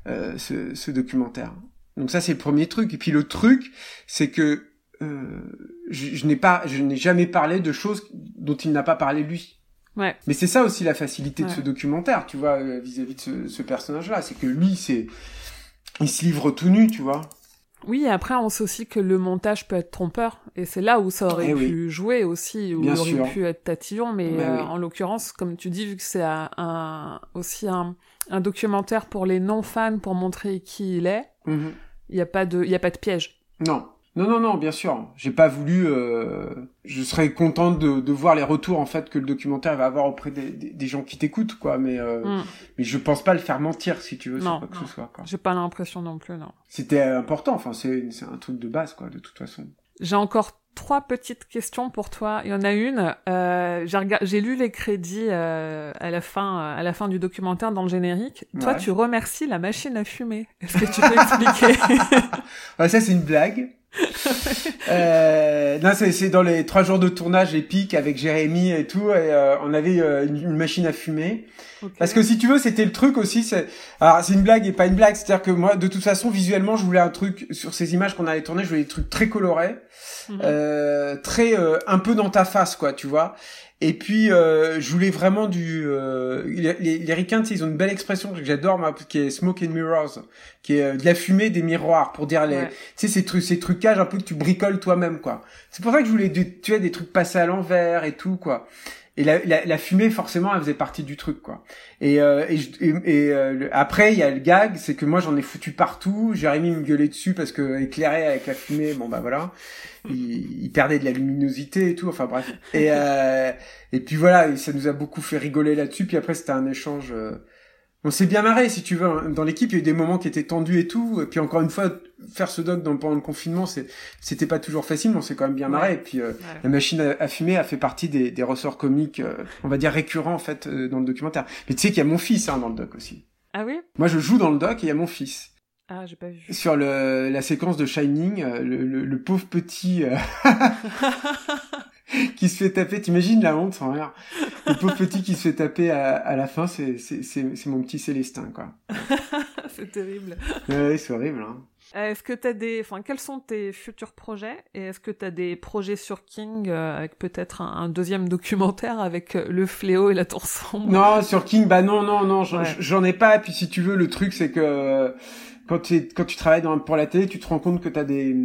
euh, ce, ce, documentaire. Donc ça, c'est le premier truc. Et puis le truc, c'est que euh, je, je n'ai pas, je n'ai jamais parlé de choses dont il n'a pas parlé lui. Ouais. Mais c'est ça aussi la facilité de ce documentaire, tu vois, euh, vis-à-vis de ce, ce personnage-là, c'est que lui, c'est, il se livre tout nu, tu vois. Oui, et après on sait aussi que le montage peut être trompeur, et c'est là où ça aurait eh pu jouer aussi, où il aurait pu être tatillon, mais euh, en l'occurrence, comme tu dis, vu que c'est un, aussi un, un, documentaire pour les non-fans pour montrer qui il est, mhm. il n'y a pas de, il y a pas de piège. Non, non, non, non, bien sûr. J'ai pas voulu. Euh... Je serais contente de, de, voir les retours en fait que le documentaire va avoir auprès des, des, gens qui t'écoutent, quoi. Mais euh... Mm. mais je pense pas le faire mentir, si tu veux, non, quoi que ce soit. J'ai pas l'impression non plus, non. C'était important. Enfin, c'est c'est un truc de base, quoi, de toute façon. J'ai encore trois petites questions pour toi. Il y en a une. Euh, j'ai lu les crédits euh, à la fin, à la fin du documentaire dans le générique. Toi, tu remercies la machine à fumer. Est-ce que tu peux expliquer? Ouais, Ça, c'est une blague. Euh, non, c'est dans les trois jours de tournage épique avec Jérémy et tout. Et euh, on avait euh, une, machine à fumer. Parce que si tu veux, c'était le truc aussi. C'est alors c'est une blague et pas une blague. C'est-à-dire que moi, de toute façon, visuellement, je voulais un truc sur ces images qu'on allait tourner. Je voulais des trucs très colorés, mhm. euh, très un peu dans ta face, quoi. Tu vois. Et puis, euh, je voulais vraiment du... Euh, les, les ricains, ils ont une belle expression que j'adore, qui est smoke and mirrors, qui est euh, de la fumée des miroirs, pour dire les... Tu sais, ces, trucs, ces trucages un peu que tu bricoles toi-même, quoi. C'est pour ça que je voulais, tu vois, des trucs passés à l'envers et tout, quoi. Et la, la, la, fumée, forcément, elle faisait partie du truc, quoi. Et, euh, et, et, euh, après, il y a le gag, c'est que moi, j'en ai foutu partout. Jérémy me gueulait dessus parce que éclairé avec la fumée, bon bah voilà, il, il perdait de la luminosité et tout. Enfin bref. Et euh, et puis voilà, ça nous a beaucoup fait rigoler là-dessus. Puis après, c'était un échange. On s'est bien marré, si tu veux. Dans l'équipe, il y a eu des moments qui étaient tendus et tout. Et puis encore une fois, faire ce doc dans, pendant le confinement, c'était pas toujours facile, mais on s'est quand même bien marré. Et puis euh, la machine à, fumer a fait partie des, des ressorts comiques, euh, on va dire récurrents en fait euh, dans le documentaire. Mais tu sais qu'il y a mon fils hein, dans le doc aussi. Ah oui? Moi, je joue dans le doc et il y a mon fils. Ah, j'ai pas vu. Sur le, la séquence de Shining, le, le, le pauvre petit qui se fait taper. T'imagines la honte, sans rien. Le pauvre petit qui se fait taper à, à la fin, c'est c'est mon petit Célestin, quoi. c'est terrible. Ouais, c'est horrible. Hein. Euh, est-ce que t'as des, enfin, quels sont tes futurs projets? Et est-ce que t'as des projets sur King euh, avec peut-être un, deuxième documentaire avec euh, le fléau et la tour sombre? Non, sur King, bah non, non, non, j'en ai pas. Et puis si tu veux, le truc c'est que quand tu quand tu travailles dans, pour la télé, tu te rends compte que t'as des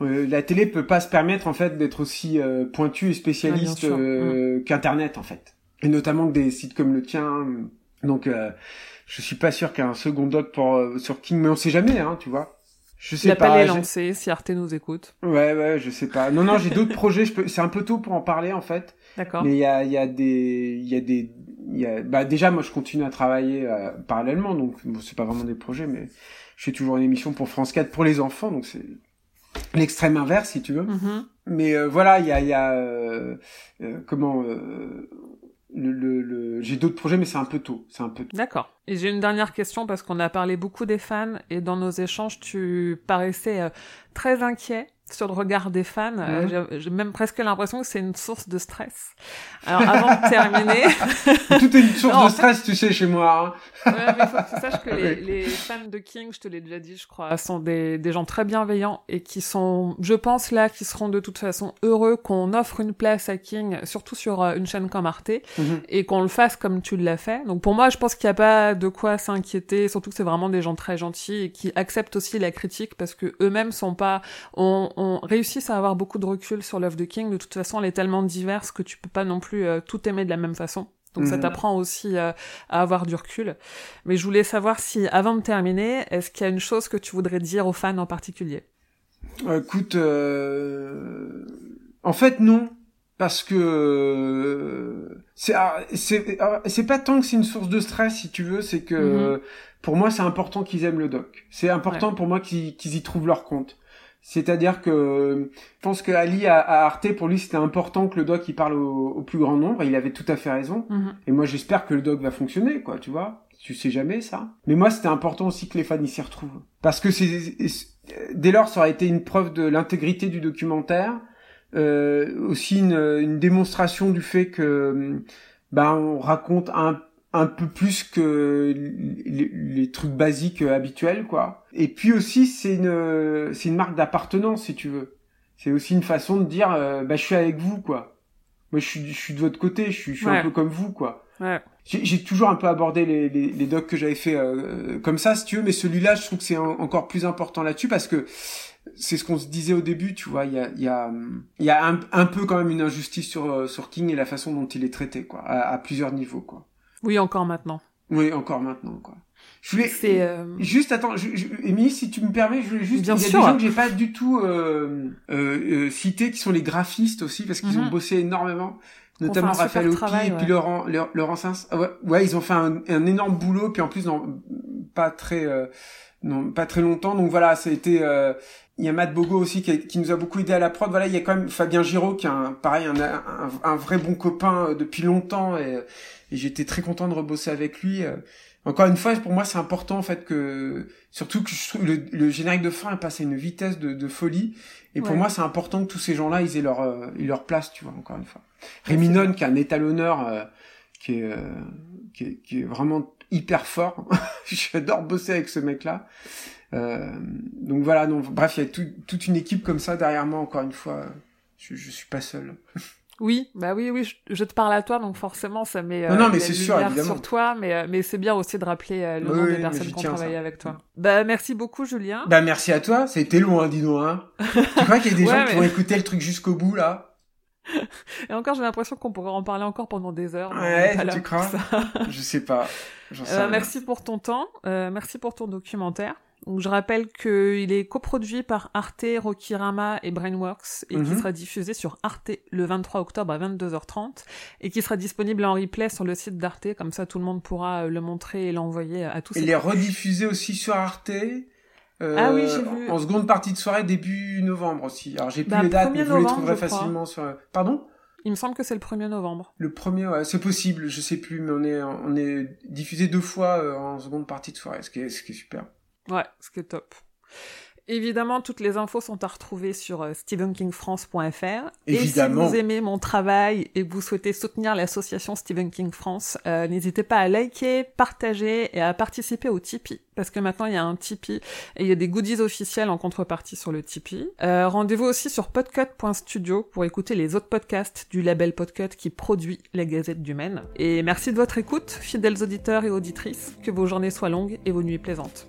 la télé peut pas se permettre en fait d'être aussi pointu et spécialiste mm. qu'Internet en fait, et notamment que des sites comme le tien. Donc je suis pas sûr qu'un second doc pour sur King, mais on sait jamais, hein, tu vois. Je sais L'appel pas. est lancé, si Arte nous écoute. Ouais, ouais, je sais pas. Non, non, j'ai d'autres projets. Je peux... C'est un peu tôt pour en parler en fait. D'accord. Mais il y a, il y a des, il y a des, il y a... bah déjà moi je continue à travailler euh, parallèlement, donc bon, c'est pas vraiment des projets, mais je fais toujours une émission pour France 4 pour les enfants, donc c'est l'extrême inverse si tu veux. Mm-hmm. Mais euh, voilà, il y a, y a euh, euh comment le, j'ai d'autres projets, mais c'est un peu tôt. C'est un peu. D'accord. Et j'ai une dernière question parce qu'on a parlé beaucoup des fans et dans nos échanges, tu paraissais euh, très inquiet sur le regard des fans. Euh, mhm. J'ai même presque l'impression que c'est une source de stress. Alors avant de terminer... Tout est une source de stress, tu sais, chez moi. Hein. ouais, mais faut que tu saches que les, les, fans de King, je te l'ai déjà dit, je crois, sont des, des gens très bienveillants et qui sont, je pense là, qui seront de toute façon heureux qu'on offre une place à King, surtout sur euh, une chaîne comme Arte, mhm. et qu'on le fasse comme tu l'as fait. Donc pour moi, je pense qu'il n'y a pas de quoi s'inquiéter, surtout que c'est vraiment des gens très gentils et qui acceptent aussi la critique parce que eux-mêmes sont pas, on, on réussissent à avoir beaucoup de recul sur l'œuvre de King. De toute façon, elle est tellement diverse que tu peux pas non plus euh, tout aimer de la même façon. Donc ça mhm. t'apprend aussi euh, à avoir du recul. Mais je voulais savoir si, avant de terminer, est-ce qu'il y a une chose que tu voudrais dire aux fans en particulier? Euh, Écoute, en fait non, parce que c'est ah, ah, c'est pas tant que c'est une source de stress si tu veux, c'est que mhm. pour moi c'est important qu'ils aiment le doc. C'est important pour moi qu'ils y trouvent leur compte. C'est-à-dire que je pense que Ali à, Arte, pour lui, c'était important que le doc il parle au, plus grand nombre. Et il avait tout à fait raison. Mhm. Et moi, j'espère que le doc va fonctionner, quoi. Tu vois Tu sais jamais ça. Mais moi, c'était important aussi que les fans y s'y retrouvent, parce que c'est dès lors, ça aurait été une preuve de l'intégrité du documentaire, euh, aussi une, une, démonstration du fait que ben on raconte un un peu plus que les, trucs basiques euh, habituels quoi. Et puis aussi c'est une c'est une marque d'appartenance si tu veux. C'est aussi une façon de dire euh, bah je suis avec vous quoi. Moi je suis je suis de votre côté, je suis je suis un peu comme vous quoi. Ouais. J'ai toujours un peu abordé les, les, les docs que j'avais fait euh, comme ça si tu veux, mais celui-là je trouve que c'est encore plus important là-dessus parce que c'est ce qu'on se disait au début, tu vois, il y a, il y a, il y a un, un, peu quand même une injustice sur, sur King et la façon dont il est traité, quoi, à, à plusieurs niveaux, quoi. Oui, encore maintenant. Oui, encore maintenant, quoi. Je voulais euh... juste attends, je, Émilie, si tu me permets, je voulais juste Bien il y a sûr. des gens que j'ai pas du tout euh, euh, euh cités qui sont les graphistes aussi parce qu'ils ont mhm. bossé énormément, notamment Raphaël Oki et puis Laurent Laurent Sins. Ah ouais, ouais, ils ont fait un, un, énorme boulot puis en plus pas très non pas très longtemps donc voilà, ça a été euh, il y a Matt Bogo aussi qui, qui, nous a beaucoup aidé à la prod. Voilà, il y a quand même Fabien Giraud qui est un, pareil un, un, un vrai bon copain depuis longtemps et et j'étais très content de rebosser avec lui. Euh. Encore une fois, pour moi, c'est important en fait que, surtout que je trouve le, le générique de fin est passé à une vitesse de, de folie. Et pour moi, c'est important que tous ces gens-là, ils aient leur, euh, leur place, tu vois. Encore une fois, Rémi Non, qui est un étalonneur, euh, qui, est, qui, est, qui est vraiment hyper fort. J'adore bosser avec ce mec-là. Euh, donc voilà, donc bref, il y a tout, toute une équipe comme ça derrière moi. Encore une fois, je, je suis pas seul. Oui, bah oui, oui, je, te parle à toi, donc forcément ça met euh, non, mais c'est sûr, sur toi, mais, euh, mais c'est bien aussi de rappeler euh, le nom des personnes qui ont travaillé avec toi. Bah merci beaucoup, Julien. Bah merci à toi, c'était long, hein, dis donc. Hein. tu crois qu'il y a des gens qui vont écouter le truc jusqu'au bout, là? Et encore, j'ai l'impression qu'on pourrait en parler encore pendant des heures. Ouais, tu crois? Je sais pas. Euh, merci pour ton temps, merci pour ton documentaire. Donc, je rappelle qu'il est coproduit par Arte, Rokirama et Brainworks et qui mhm. sera diffusé sur Arte le 23 octobre à 22h30 et qui sera disponible en replay sur le site d'Arte. Comme ça, tout le monde pourra euh, le montrer et l'envoyer à tous. Il est rediffusé aussi sur Arte. Euh, ah oui, j'ai vu. En seconde partie de soirée, début novembre aussi. Alors j'ai plus bah, les dates, mais vous les trouverez facilement sur. Pardon? Il me semble que c'est le 1er novembre. Le 1er, ouais, c'est possible, je sais plus, mais on est on est diffusé deux fois euh, en seconde partie de soirée, ce qui est, ce qui est super. Ouais, ce qui est top. Évidemment, toutes les infos sont à retrouver sur euh, stephenkingfrance.fr. Et si vous aimez mon travail et vous souhaitez soutenir l'association Stephen King France, euh, n'hésitez pas à liker, partager et à participer au Tipeee. Parce que maintenant, il y a un Tipeee et il y a des goodies officiels en contrepartie sur le Tipeee. Euh, Rendez-vous aussi sur podcut.studio pour écouter les autres podcasts du label Podcut qui produit la Gazette du Maine. Et merci de votre écoute, fidèles auditeurs et auditrices. Que vos journées soient longues et vos nuits plaisantes.